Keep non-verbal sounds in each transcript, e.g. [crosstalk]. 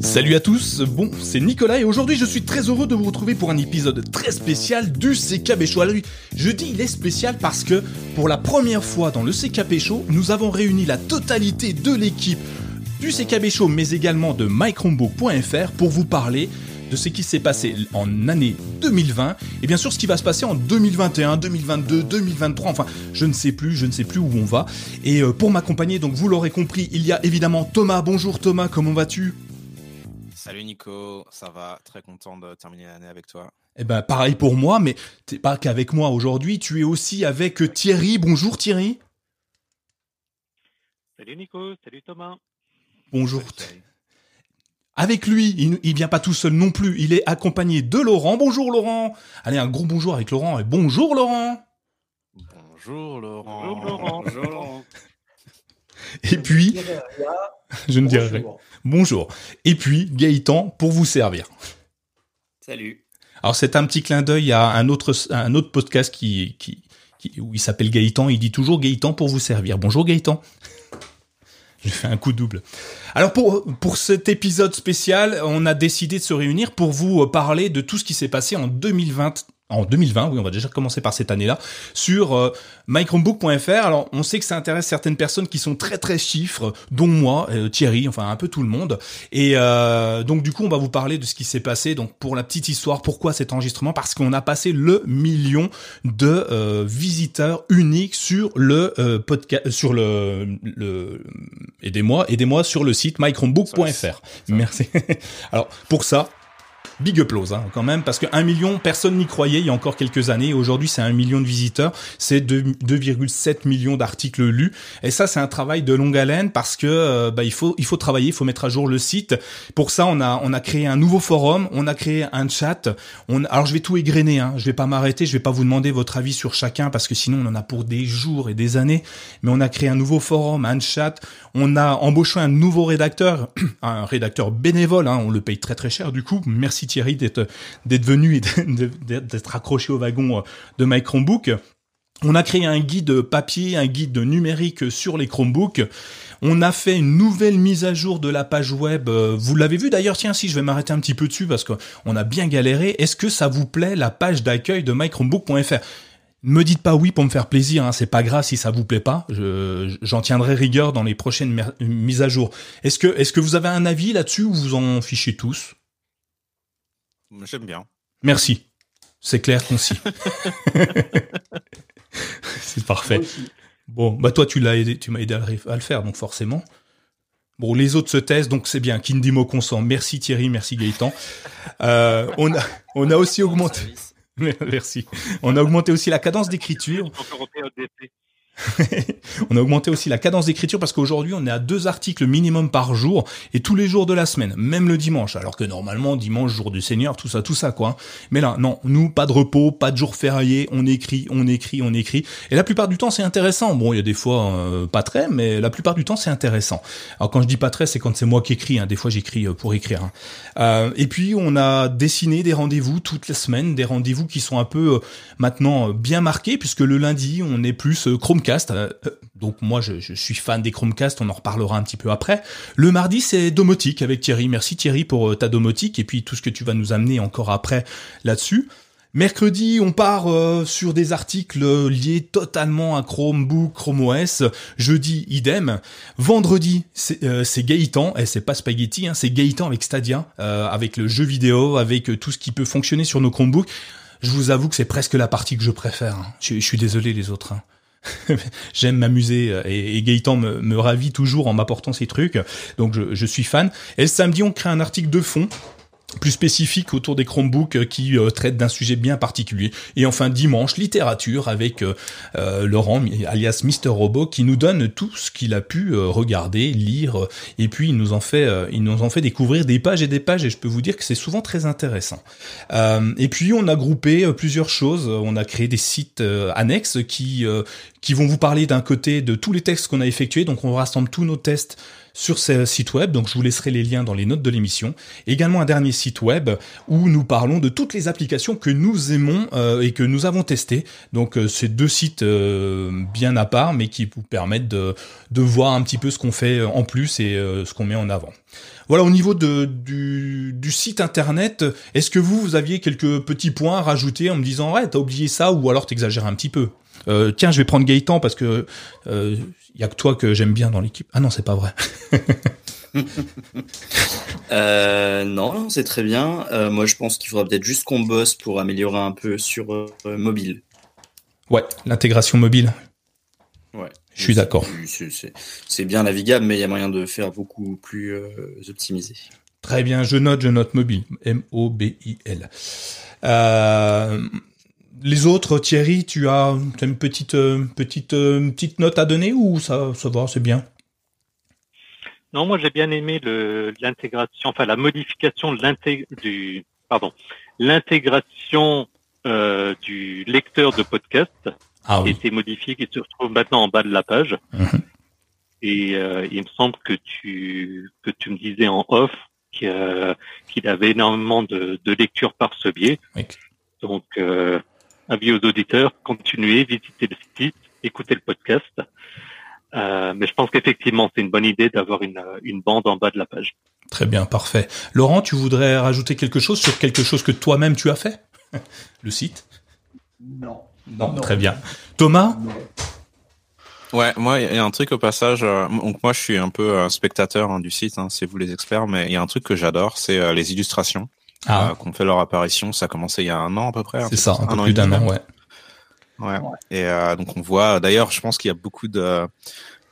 Salut à tous, bon, c'est Nicolas et aujourd'hui je suis très heureux de vous retrouver pour un épisode très spécial du CKB Show. Alors, je dis il est spécial parce que pour la première fois dans le CKB Show, nous avons réuni la totalité de l'équipe du CKB Show mais également de mychromebook.fr pour vous parler de ce qui s'est passé en année 2020 et bien sûr ce qui va se passer en 2021, 2022, 2023, enfin je ne sais plus, je ne sais plus où on va. Et euh, pour m'accompagner, donc vous l'aurez compris, il y a évidemment Thomas. Bonjour Thomas, comment vas-tu? Salut Nico, ça va, très content de terminer l'année avec toi. Eh ben pareil pour moi, mais t'es pas qu'avec moi aujourd'hui, tu es aussi avec Thierry. Bonjour Thierry. Salut Nico, salut Thomas. Bonjour. Avec lui, il, il vient pas tout seul non plus, il est accompagné de Laurent. Bonjour Laurent. Allez, un gros bonjour avec Laurent et bonjour Laurent. Bonjour Laurent. Bonjour Laurent. Bonjour Laurent. Et puis, je ne dirai rien. Bonjour. Et puis, Gaëtan pour vous servir. Salut. Alors, c'est un petit clin d'œil à un autre, un autre podcast qui, qui, qui où il s'appelle Gaëtan. Il dit toujours Gaëtan pour vous servir. Bonjour Gaëtan. Je fais un coup double. Alors pour, pour cet épisode spécial, on a décidé de se réunir pour vous parler de tout ce qui s'est passé en 2020 en 2020, oui, on va déjà commencer par cette année-là, sur euh, mychromebook.fr. Alors, on sait que ça intéresse certaines personnes qui sont très très chiffres, dont moi, euh, Thierry, enfin un peu tout le monde. Et euh, donc, du coup, on va vous parler de ce qui s'est passé. Donc, pour la petite histoire, pourquoi cet enregistrement Parce qu'on a passé le million de euh, visiteurs uniques sur le euh, podcast, sur le, le aidez-moi, aidez-moi sur le site mychromebook.fr. Merci. [laughs] Alors, pour ça, Big applause hein, quand même, parce que 1 million, personne n'y croyait il y a encore quelques années. Aujourd'hui, c'est un million de visiteurs, c'est 2,7 millions d'articles lus. Et ça, c'est un travail de longue haleine parce que euh, bah, il faut il faut travailler, il faut mettre à jour le site. Pour ça, on a on a créé un nouveau forum, on a créé un chat. On, alors je vais tout égrener, hein, je vais pas m'arrêter, je vais pas vous demander votre avis sur chacun parce que sinon on en a pour des jours et des années. Mais on a créé un nouveau forum, un chat. On a embauché un nouveau rédacteur, [clears throat] un rédacteur bénévole. Hein, on le paye très très cher du coup. Merci Thierry d'être venu et d'être accroché au wagon de My Chromebook. On a créé un guide papier, un guide numérique sur les Chromebooks. On a fait une nouvelle mise à jour de la page web. Vous l'avez vu d'ailleurs, tiens, si je vais m'arrêter un petit peu dessus parce qu'on a bien galéré. Est-ce que ça vous plaît la page d'accueil de mychromebook.fr me dites pas oui pour me faire plaisir, hein, c'est pas grave si ça vous plaît pas. Je, j'en tiendrai rigueur dans les prochaines mises à jour. Que, est-ce que vous avez un avis là-dessus ou vous en fichez tous? J'aime bien. Merci. C'est clair, concis. [laughs] c'est parfait. Bon, bah toi tu l'as aidé, tu m'as aidé à, à, le faire, donc forcément. Bon, les autres se taisent, donc c'est bien. Kindimo consent. Merci Thierry, merci Gaëtan. Euh, on a, on a aussi augmenté. Merci. [laughs] On a augmenté aussi la cadence d'écriture. [laughs] on a augmenté aussi la cadence d'écriture parce qu'aujourd'hui on est à deux articles minimum par jour et tous les jours de la semaine, même le dimanche. Alors que normalement dimanche jour du Seigneur, tout ça, tout ça quoi. Mais là non, nous pas de repos, pas de jour férié, on écrit, on écrit, on écrit. Et la plupart du temps c'est intéressant. Bon il y a des fois euh, pas très, mais la plupart du temps c'est intéressant. Alors quand je dis pas très, c'est quand c'est moi qui écris. Hein. Des fois j'écris pour écrire. Hein. Euh, et puis on a dessiné des rendez-vous toutes les semaines, des rendez-vous qui sont un peu euh, maintenant bien marqués puisque le lundi on est plus Chrome Chromecast. donc moi, je, suis fan des Chromecast. On en reparlera un petit peu après. Le mardi, c'est domotique avec Thierry. Merci Thierry pour ta domotique et puis tout ce que tu vas nous amener encore après là-dessus. Mercredi, on part euh, sur des articles liés totalement à Chromebook, Chrome OS. Jeudi, idem. Vendredi, c'est euh, et c'est pas Spaghetti, hein, c'est Gaëtan avec Stadia, euh, avec le jeu vidéo, avec tout ce qui peut fonctionner sur nos Chromebooks. Je vous avoue que c'est presque la partie que je préfère. Hein. Je, je, suis désolé les autres. Hein. [laughs] J'aime m'amuser et, et Gaëtan me, ravit toujours en m'apportant ces trucs. Donc je, je, suis fan. Et samedi, on crée un article de fond plus spécifique autour des Chromebooks qui euh, traitent d'un sujet bien particulier. Et enfin dimanche, littérature avec euh, euh, Laurent, alias Mister Robot, qui nous donne tout ce qu'il a pu euh, regarder, lire, et puis il nous en fait, il nous en fait découvrir des pages et des pages. Et je peux vous dire que c'est souvent très intéressant. et puis on a groupé plusieurs choses. On a créé des sites annexes qui qui vont vous parler d'un côté de tous les textes qu'on a effectués. Donc on rassemble tous nos tests sur ce site web. Donc je vous laisserai les liens dans les notes de l'émission. Également un dernier site web où nous parlons de toutes les applications que nous aimons euh, et que nous avons testées. Donc euh, c'est deux sites euh, bien à part, mais qui vous permettent de, de voir un petit peu ce qu'on fait en plus et ce qu'on met en avant. Voilà, au niveau de, du, site internet, est-ce que vous, vous aviez quelques petits points à rajouter en me disant ouais, t'as oublié ça ou alors t'exagères un petit peu? Euh, tiens, je vais prendre Gaëtan parce que il y a que toi que j'aime bien dans l'équipe. Ah non, c'est pas vrai. [laughs] euh, non, c'est très bien. Euh, moi, je pense qu'il faudra peut-être juste qu'on bosse pour améliorer un peu sur euh, mobile. Ouais, l'intégration mobile. Ouais. Je suis d'accord. C'est bien navigable, mais il y a moyen de faire beaucoup plus optimisé. Très bien, je note, je note mobile. M-O-B-I-L. Euh, les autres, Thierry, tu as, une petite, euh, petite, euh, petite note à donner ou ça, ça va, c'est bien? Non, moi j'ai bien aimé l'intégration, enfin la modification de du, pardon, l'intégration euh, du lecteur de podcast ah, qui a été modifié, qui se retrouve maintenant en bas de la page. Mhm. Et il me semble que tu que tu me disais en off qu'il avait énormément de, de lectures par ce biais. Donc avis aux auditeurs, continuez, visitez le site, écoutez le podcast. Euh, mais je pense qu'effectivement, c'est une bonne idée d'avoir une, une bande en bas de la page. Très bien, parfait. Laurent, tu voudrais rajouter quelque chose sur quelque chose que toi-même tu as fait? [laughs] Le site? Non. non. très bien. Thomas? Ouais, moi, il y a un truc au passage. Euh, donc moi, je suis un peu un spectateur hein, du site, hein, c'est vous les experts, mais il y a un truc que j'adore, c'est euh, les illustrations ah. euh, qu'on fait leur apparition. Ça a commencé il y a un an à peu près. C'est ça, un, peu plus d'un an, ouais. Ouais. Et euh, donc on voit. D'ailleurs, je pense qu'il y a beaucoup de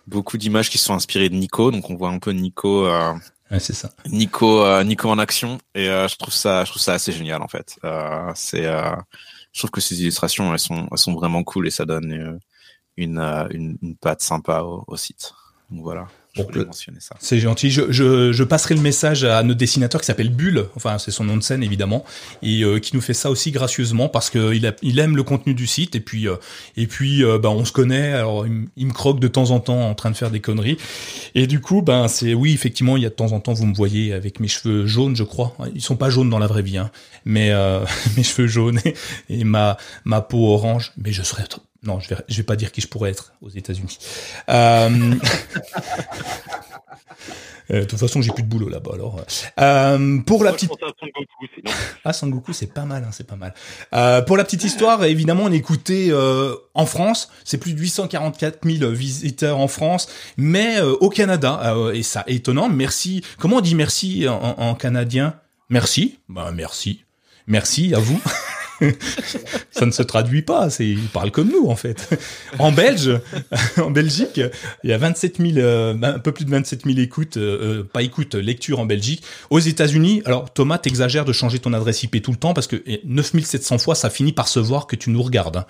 beaucoup d'images qui sont inspirées de Nico. Donc on voit un peu Nico. Euh, ouais, c'est ça. Nico, euh, Nico en action. Et euh, je trouve ça, je trouve ça assez génial en fait. c'est, je trouve que ces illustrations, elles sont, elles sont vraiment cool et ça donne une une, une patte sympa au, au site. Donc voilà. C'est gentil. Je, je, je, passerai le message à notre dessinateur qui s'appelle Bulle, enfin c'est son nom de scène évidemment, et euh, qui nous fait ça aussi gracieusement parce que il, il aime le contenu du site et puis euh, et puis euh, bah, on se connaît. Alors il, me croque de temps en temps en train de faire des conneries et du coup ben c'est oui effectivement il y a de temps en temps vous me voyez avec mes cheveux jaunes je crois. Ils sont pas jaunes dans la vraie vie hein, mais [laughs] mes cheveux jaunes et, et, ma ma peau orange. Mais je serais non, je vais, je vais pas dire qui je pourrais être aux États-Unis. Euh... [laughs] euh de toute façon, j'ai plus de boulot là-bas. Alors, euh, pour la petite. Ah, Sangoku, c'est pas mal, hein, c'est pas mal. Euh, pour la petite histoire, évidemment, on écoutait euh, en France, c'est plus de 844 000 visiteurs en France, mais au Canada, et ça étonnant. Merci. Comment on dit merci en, en canadien? Merci. Bah, merci. Merci à vous. [laughs] ça ne se traduit pas, ils parlent comme nous en fait. En Belge, en Belgique, il y a 27 000, euh, un peu plus de 27 000 écoutes, euh, euh, pas écoutes, lectures en Belgique. Aux États-Unis, alors Thomas, t'exagères de changer ton adresse IP tout le temps parce que 9700 fois, ça finit par se voir que tu nous regardes.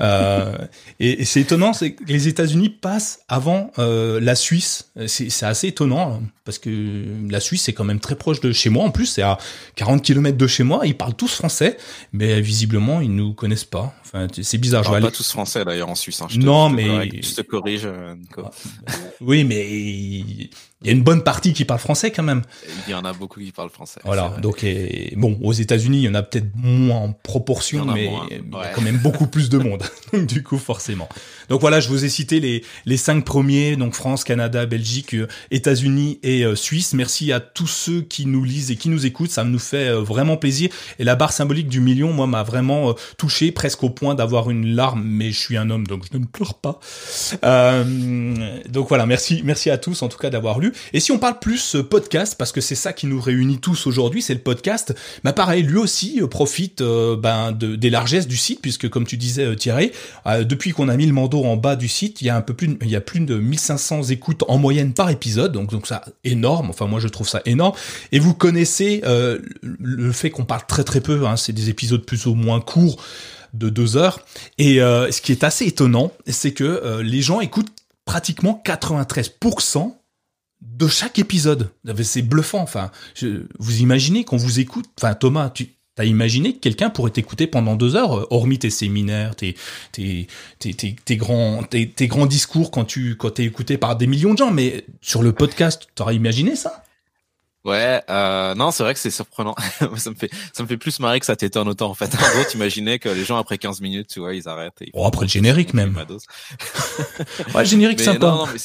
Hein. Et, c'est étonnant, c'est que les États-Unis passent avant la Suisse. C'est assez étonnant hein, parce que la Suisse c'est quand même très proche de chez moi. En plus, c'est à 40 km de chez moi. Ils parlent tous français, mais visiblement ils nous connaissent pas. Enfin, c'est bizarre. Je pas tous français d'ailleurs en Suisse. Hein. non, mais je te corrige, euh, Nico. Ah, oui, mais il y a une bonne partie qui parle français quand même. Il y en a beaucoup qui parlent français. Voilà. Donc, et, bon, aux États-Unis, il y en a peut-être moins en proportion, mais il y a quand même beaucoup plus de monde. [laughs] donc, du coup, forcément. Donc voilà, je vous ai cité les les cinq premiers, donc France, Canada, Belgique, euh, États-Unis et euh, Suisse. Merci à tous ceux qui nous lisent et qui nous écoutent. Ça nous fait euh, vraiment plaisir. Et la barre symbolique du million, moi, m'a vraiment touché, presque au point d'avoir une larme. Mais je suis un homme, donc je ne pleure pas. donc voilà, merci, merci à tous en tout cas d'avoir lu. Et si on parle plus euh, podcast, parce que c'est ça qui nous réunit tous aujourd'hui, c'est le podcast, bah pareil, lui aussi euh, profite euh, ben, de, des largesses du site, puisque comme tu disais Thierry, depuis qu'on a mis le manteau en bas du site, il y a un peu plus, il y a plus de 1500 écoutes en moyenne par épisode, donc donc ça énorme. Enfin moi je trouve ça énorme. Et vous connaissez le fait qu'on parle très très peu, hein, c'est des épisodes plus ou moins courts de deux heures. Et ce qui est assez étonnant, c'est que les gens écoutent pratiquement 93% de chaque épisode. C'est bluffant. Enfin, vous imaginez qu'on vous écoute. Enfin, Thomas, tu T'as imaginé que quelqu'un pourrait t'écouter pendant deux heures, euh, hormis tes séminaires, tes, tes, tes, tes, grands, tes, tes, grands discours quand tu quand t'es écouté par des millions de gens, mais sur le podcast, t'aurais imaginé ça? Ouais, euh, non, c'est vrai que c'est surprenant. [laughs] ça me fait, ça me fait plus marrer que ça t'étonne autant en fait. En gros, t'imaginer que les gens après 15 minutes, tu vois, ils arrêtent. Et oh, après le générique même. ouais, générique [laughs] sympa. Non, non, mais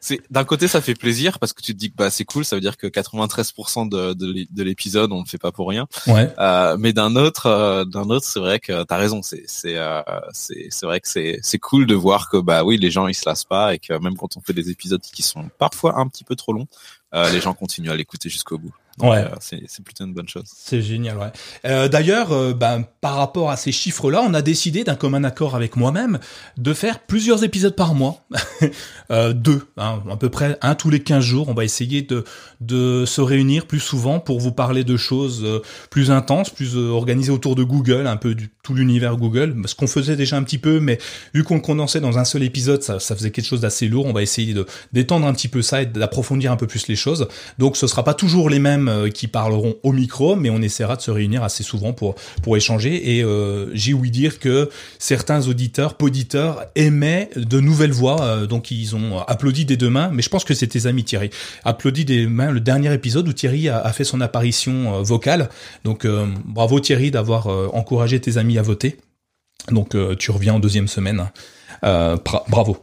c'est d'un côté ça fait plaisir parce que tu te dis que bah c'est cool, ça veut dire que 93% de, de, l'épisode on le fait pas pour rien. Ouais. Euh, mais d'un autre, euh, d'un autre, c'est vrai que t'as raison. C'est c'est euh, c'est c'est vrai que c'est c'est cool de voir que bah oui les gens ils se lassent pas et que même quand on fait des épisodes qui sont parfois un petit peu trop longs, euh, les gens continuent à l'écouter jusqu'au bout. Ouais. Euh, c'est plutôt une bonne chose. C'est génial, ouais. Euh, D'ailleurs, euh, ben, par rapport à ces chiffres-là, on a décidé d'un commun accord avec moi-même de faire plusieurs épisodes par mois. [laughs] euh, deux, hein, à peu près un tous les 15 jours. On va essayer de, de se réunir plus souvent pour vous parler de choses plus intenses, plus organisées autour de Google, un peu du tout l'univers Google. Ce qu'on faisait déjà un petit peu, mais vu qu'on le condensait dans un seul épisode, ça, ça faisait quelque chose d'assez lourd. On va essayer de d'étendre un petit peu ça et d'approfondir un peu plus les choses. Donc ce sera pas toujours les mêmes euh, qui parleront au micro, mais on essaiera de se réunir assez souvent pour échanger. Et euh, j'ai ouï dire que certains auditeurs, poditeurs aimaient de nouvelles voix, euh, donc ils ont applaudi des deux mains. Mais je pense que c'est tes amis Thierry. Applaudi des mains le dernier épisode où Thierry a, fait son apparition vocale. Donc bravo Thierry d'avoir encouragé tes amis à voter. Donc tu reviens en deuxième semaine. bravo.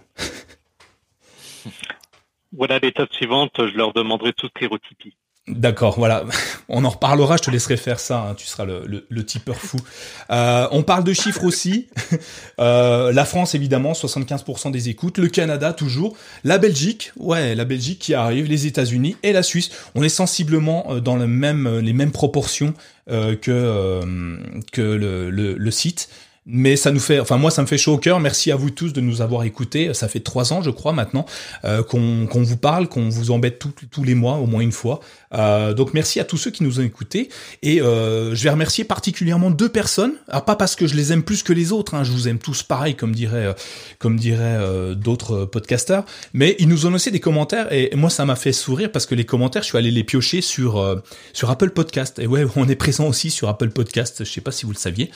Voilà l'étape suivante, je leur demanderai tout ce Tipeee. D'accord, voilà. On en reparlera, je te laisserai faire ça, hein. tu seras le, le, tipeur fou. Euh, on parle de chiffres aussi. [laughs] Euh, la France, évidemment, 75% des écoutes. Le Canada, toujours. La Belgique, ouais, la Belgique qui arrive, les États-Unis et la Suisse. On est sensiblement euh, dans le même, les mêmes proportions que, que le, le site mais ça nous fait, enfin moi ça me fait chaud au cœur. Merci à vous tous de nous avoir écoutés. Ça fait trois ans, je crois maintenant, qu'on vous parle, qu'on vous embête tous les mois, au moins une fois. Euh, donc merci à tous ceux qui nous ont écoutés. Et euh, je vais remercier particulièrement deux personnes. Alors pas parce que je les aime plus que les autres. Hein, je vous aime tous pareil, comme dirait, euh, comme dirait d'autres podcasteurs. Mais ils nous ont laissé des commentaires et moi ça m'a fait sourire parce que les commentaires, je suis allé les piocher sur sur Apple Podcast. Et ouais, on est présent aussi sur Apple Podcast. Je sais pas si vous le saviez.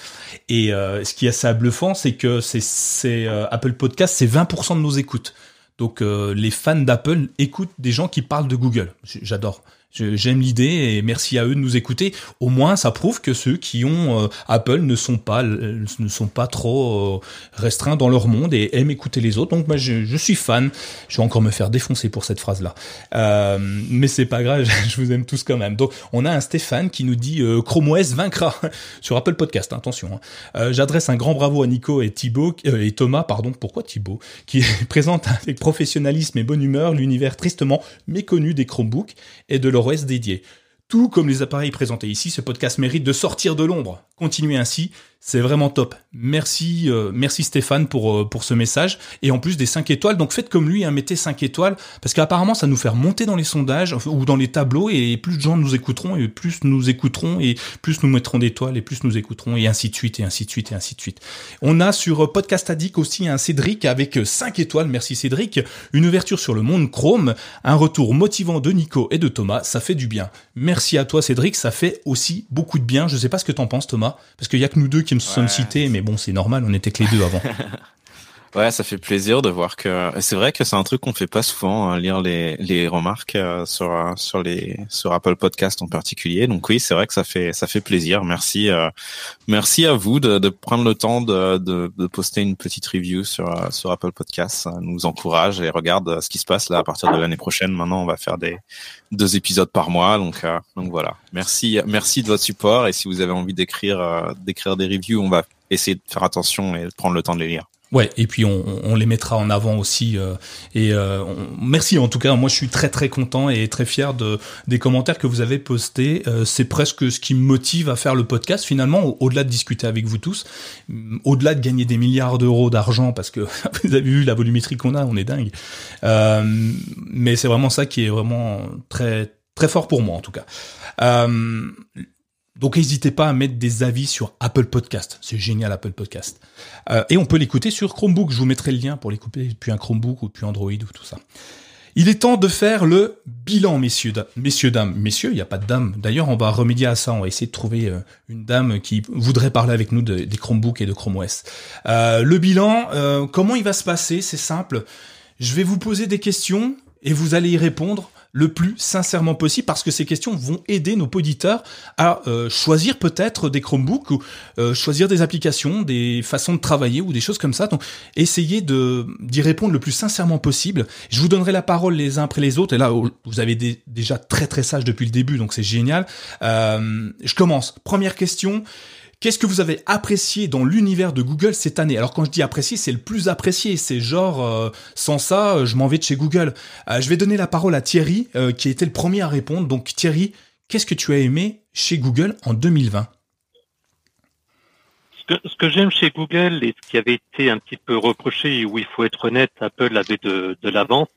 Et ce qui est assez bluffant, c'est que c'est Apple Podcast, c'est 20% de nos écoutes. Donc les fans d'Apple écoutent des gens qui parlent de Google. J'adore. J'aime l'idée et merci à eux de nous écouter. Au moins, ça prouve que ceux qui ont euh, Apple ne sont pas ne sont pas trop euh, restreints dans leur monde et aiment écouter les autres. Donc, moi, je, je, suis fan. Je vais encore me faire défoncer pour cette phrase-là, euh, mais c'est pas grave. [laughs] Je vous aime tous quand même. Donc, on a un Stéphane qui nous dit euh, Chrome OS vaincra [laughs] sur Apple Podcast. Attention. Hein. J'adresse un grand bravo à Nico et Thibaut et Thomas. Pardon. Pourquoi Thibaut? Qui [laughs] présente avec professionnalisme et bonne humeur l'univers tristement méconnu des Chromebooks et de leur OS dédié. Tout comme les appareils présentés ici, ce podcast mérite de sortir de l'ombre. Continuez ainsi, c'est vraiment top. Merci, euh, merci Stéphane pour euh, pour ce message et en plus des 5 étoiles. Donc faites comme lui, hein, mettez 5 étoiles parce qu'apparemment ça nous fait remonter dans les sondages ou dans les tableaux et plus de gens nous écouteront et plus nous écouterons et plus nous mettrons d'étoiles et plus nous écouterons et ainsi de suite et ainsi de suite et ainsi de suite. On a sur euh, Podcast Addict aussi un Cédric avec 5 étoiles. Merci Cédric. Une ouverture sur le monde Chrome, un retour motivant de Nico et de Thomas. Ça fait du bien. Merci à toi Cédric. Ça fait aussi beaucoup de bien. Je sais pas ce que t'en penses Thomas parce qu'il y a que nous deux qui me sommes cités, mais bon, c'est normal, on était que les deux avant. [laughs] Ouais, ça fait plaisir de voir que c'est vrai que c'est un truc qu'on fait pas souvent hein, lire les les remarques euh, sur euh, sur les sur Apple Podcast en particulier. Donc oui, c'est vrai que ça fait ça fait plaisir. Merci euh, merci à vous de, de prendre le temps de, de, de poster une petite review sur sur Apple Podcast. Ça nous encourage et regarde ce qui se passe là à partir de l'année prochaine. Maintenant, on va faire des deux épisodes par mois. Donc donc voilà. Merci merci de votre support et si vous avez envie d'écrire d'écrire des reviews, on va essayer de faire attention et prendre le temps de les lire. Ouais, et puis on, on, les mettra en avant aussi. Euh, et euh, merci en tout cas. Moi, je suis très très content et très fier de des commentaires que vous avez postés. Euh, c'est presque ce qui me motive à faire le podcast. Finalement, au-delà de discuter avec vous tous, au-delà de gagner des milliards d'euros d'argent, parce que [laughs] vous avez vu la volumétrie qu'on a, on est dingue. mais c'est vraiment ça qui est vraiment très très fort pour moi en tout cas. Donc n'hésitez pas à mettre des avis sur Apple Podcast. C'est génial Apple Podcast. Euh, et on peut l'écouter sur Chromebook. Je vous mettrai le lien pour l'écouter depuis un Chromebook ou depuis Android ou tout ça. Il est temps de faire le bilan, messieurs, messieurs, dames. Messieurs, il n'y a pas de dames. D'ailleurs, on va remédier à ça. On va essayer de trouver euh, une dame qui voudrait parler avec nous des Chromebooks et de Chrome OS. Euh, le bilan, comment il va se passer? C'est simple. Je vais vous poser des questions et vous allez y répondre le plus sincèrement possible parce que ces questions vont aider nos auditeurs à euh, choisir peut-être des Chromebooks ou euh, choisir des applications, des façons de travailler ou des choses comme ça. Donc, essayez de d'y répondre le plus sincèrement possible. Je vous donnerai la parole les uns après les autres. Et là, vous avez déjà très très sage depuis le début, donc c'est génial. Euh, je commence. Première question. Qu'est-ce que vous avez apprécié dans l'univers de Google cette année? Alors quand je dis apprécié, c'est le plus apprécié. C'est genre, euh, sans ça, euh, je m'en vais de chez Google. Euh, je vais donner la parole à Thierry, qui a été le premier à répondre. Donc Thierry, qu'est-ce que tu as aimé chez Google en 2020 ce que, j'aime chez Google et ce qui avait été un petit peu reproché, où il faut être honnête, Apple avait de l'avance,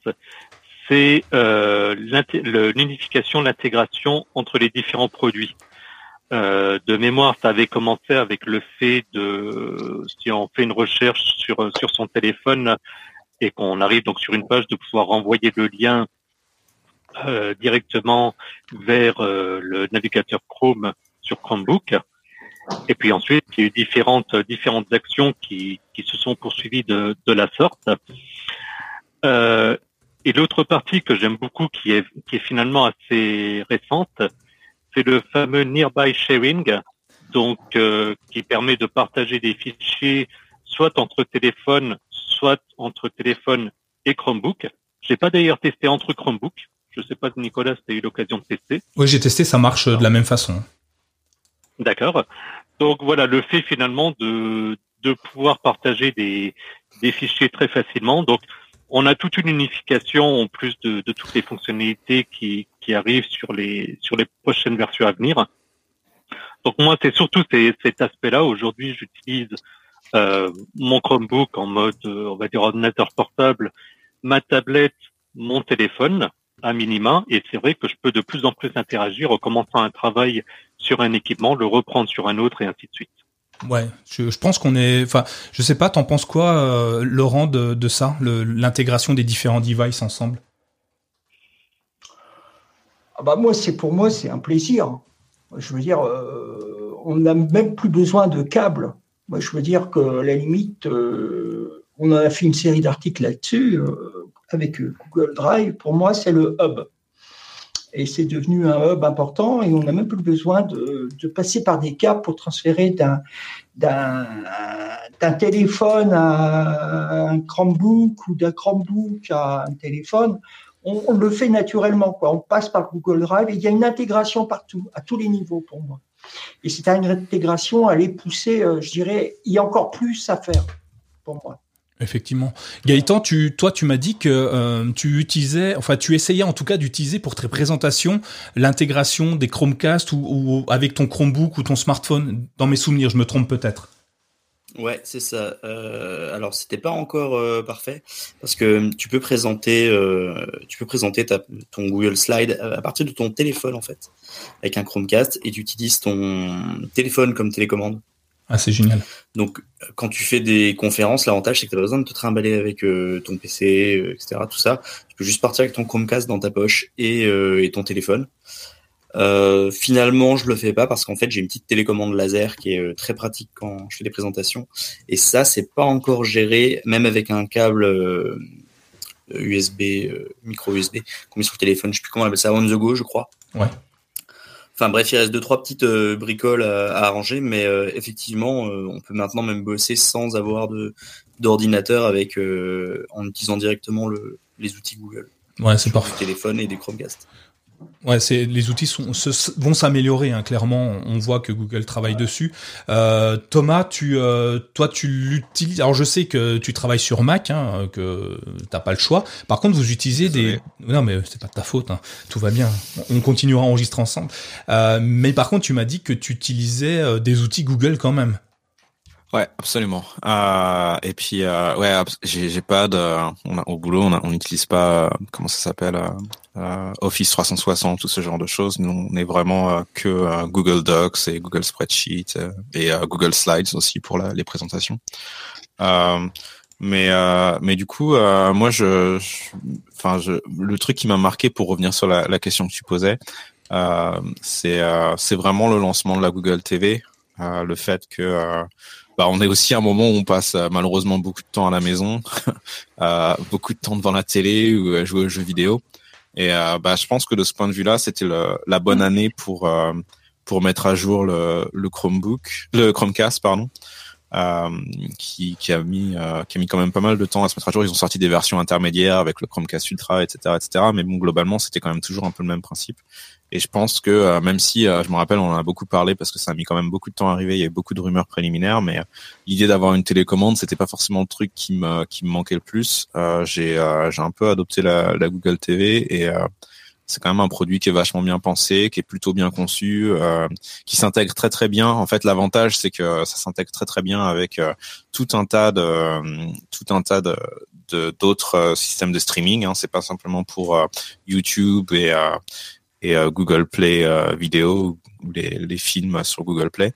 c'est l'unification, l'intégration entre les différents produits. Euh, de mémoire, ça avait commencé avec le fait de, si on fait une recherche sur sur son téléphone et qu'on arrive donc sur une page, de pouvoir envoyer le lien euh, directement vers euh, le navigateur Chrome sur Chromebook. Et puis ensuite, il y a eu différentes différentes actions qui qui se sont poursuivies de de la sorte. et l'autre partie que j'aime beaucoup, qui est qui est finalement assez récente, c'est le fameux Nearby Sharing, donc euh, qui permet de partager des fichiers soit entre téléphone, soit entre téléphone et Chromebook. Je n'ai pas d'ailleurs testé entre Chromebook. Je ne sais pas, Nicolas, si tu as eu l'occasion de tester. Oui, j'ai testé, ça marche de la même façon. D'accord. Donc voilà, le fait finalement de, de pouvoir partager des, des fichiers très facilement. Donc on a toute une unification en plus de, toutes les fonctionnalités qui, arrivent sur les sur les prochaines versions à venir. Donc moi, c'est surtout cet aspect-là. Aujourd'hui, j'utilise euh, mon Chromebook en mode, on va dire, ordinateur portable, ma tablette, mon téléphone à minima. Et c'est vrai que je peux de plus en plus interagir en commençant un travail sur un équipement, le reprendre sur un autre et ainsi de suite. Ouais, je, pense qu'on est. Enfin, je sais pas. T'en penses quoi, euh, Laurent, de, ça, l'intégration des différents devices ensemble? Ah bah moi, c'est pour moi, c'est un plaisir. Je veux dire, euh, on n'a même plus besoin de câbles. Moi, je veux dire que la limite, euh, on a fait une série d'articles là-dessus avec Google Drive. Pour moi, c'est le hub et c'est devenu un hub important et on n'a même plus besoin de, de, passer par des câbles pour transférer d'un, d'un, téléphone à un Chromebook ou d'un Chromebook à un téléphone. On, le fait naturellement, quoi. On passe par Google Drive et il y a une intégration partout, à tous les niveaux pour moi. Et c'est une intégration à aller pousser, euh, je dirais, il y a encore plus à faire pour moi. Effectivement. Gaëtan, tu, toi, tu m'as dit que euh, tu utilisais, enfin, tu essayais en tout cas d'utiliser pour tes présentations l'intégration des Chromecast ou, avec ton Chromebook ou ton smartphone. Dans mes souvenirs, je me trompe peut-être. Ouais, c'est ça. Euh, alors, c'était pas encore euh, parfait parce que tu peux présenter, ton Google Slide à partir de ton téléphone en fait, avec un Chromecast et tu utilises ton téléphone comme télécommande. Ah, c'est génial. Donc, quand tu fais des conférences, l'avantage, c'est que tu n'as pas besoin de te trimballer avec euh, ton PC, euh, etc. Tout ça. Tu peux juste partir avec ton Chromecast dans ta poche et, euh, et ton téléphone. finalement, je le fais pas parce qu'en fait, j'ai une petite télécommande laser qui est très pratique quand je fais des présentations. Et ça, c'est pas encore géré, même avec un câble USB, micro USB qu'on met sur le téléphone. Je sais plus comment on appelle ça, on the go, je crois. Ouais. Enfin bref, il reste deux trois petites euh, bricoles à, arranger, mais euh, effectivement, euh, on peut maintenant même bosser sans avoir de d'ordinateur avec en utilisant directement le, les outils Google. Ouais, c'est parfait. Téléphone et des Chromecast. Ouais, c'est les outils sont, vont s'améliorer. Hein, clairement, on voit que Google travaille dessus. Euh, Thomas, tu, euh, toi, tu l'utilises. Alors, je sais que tu travailles sur Mac, hein, que t'as pas le choix. Par contre, vous utilisez des. Non, mais c'est pas de ta faute. Hein. Tout va bien. On continuera à enregistrer ensemble. Euh, mais par contre, tu m'as dit que tu utilisais euh, des outils Google quand même. Ouais, absolument. Euh, et puis, euh, ouais, j'ai pas de, on a, au boulot, on n'utilise pas, comment ça s'appelle, euh, euh Office 360, tout ce genre de choses. Nous, on est vraiment euh, que euh, Google Docs et Google Spreadsheet et Google Slides aussi pour la, les présentations. Mais euh, mais du coup, euh, moi, je, enfin, je, le truc qui m'a marqué pour revenir sur la, la question que tu posais, euh, c'est euh, c'est vraiment le lancement de la Google TV, euh, le fait que bah, on est aussi à un moment où on passe malheureusement beaucoup de temps à la maison, [laughs] beaucoup de temps devant la télé ou à jouer aux jeux vidéo. Et bah, je pense que de ce point de vue-là, c'était la bonne année pour pour mettre à jour le, le Chromebook, le Chromecast, pardon. Euh, qui, qui, a mis euh, qui a mis quand même pas mal de temps à se mettre à jour. Ils ont sorti des versions intermédiaires avec le Chromecast Ultra, etc., etc. Mais bon, globalement, c'était quand même toujours un peu le même principe. Et je pense que euh, même si, je me rappelle, on en a beaucoup parlé parce que ça a mis quand même beaucoup de temps à arriver. Il y avait beaucoup de rumeurs préliminaires, mais l'idée d'avoir une télécommande, c'était pas forcément le truc qui me qui me manquait le plus. j'ai j'ai un peu adopté la, la Google TV et c'est quand même un produit qui est vachement bien pensé, qui est plutôt bien conçu, euh, qui s'intègre très très bien. En fait, l'avantage c'est que ça s'intègre très très bien avec euh, tout un tas de tout un tas de d'autres euh, systèmes de streaming. Hein. C'est pas simplement pour YouTube et et Google Play vidéo ou les, films sur Google Play.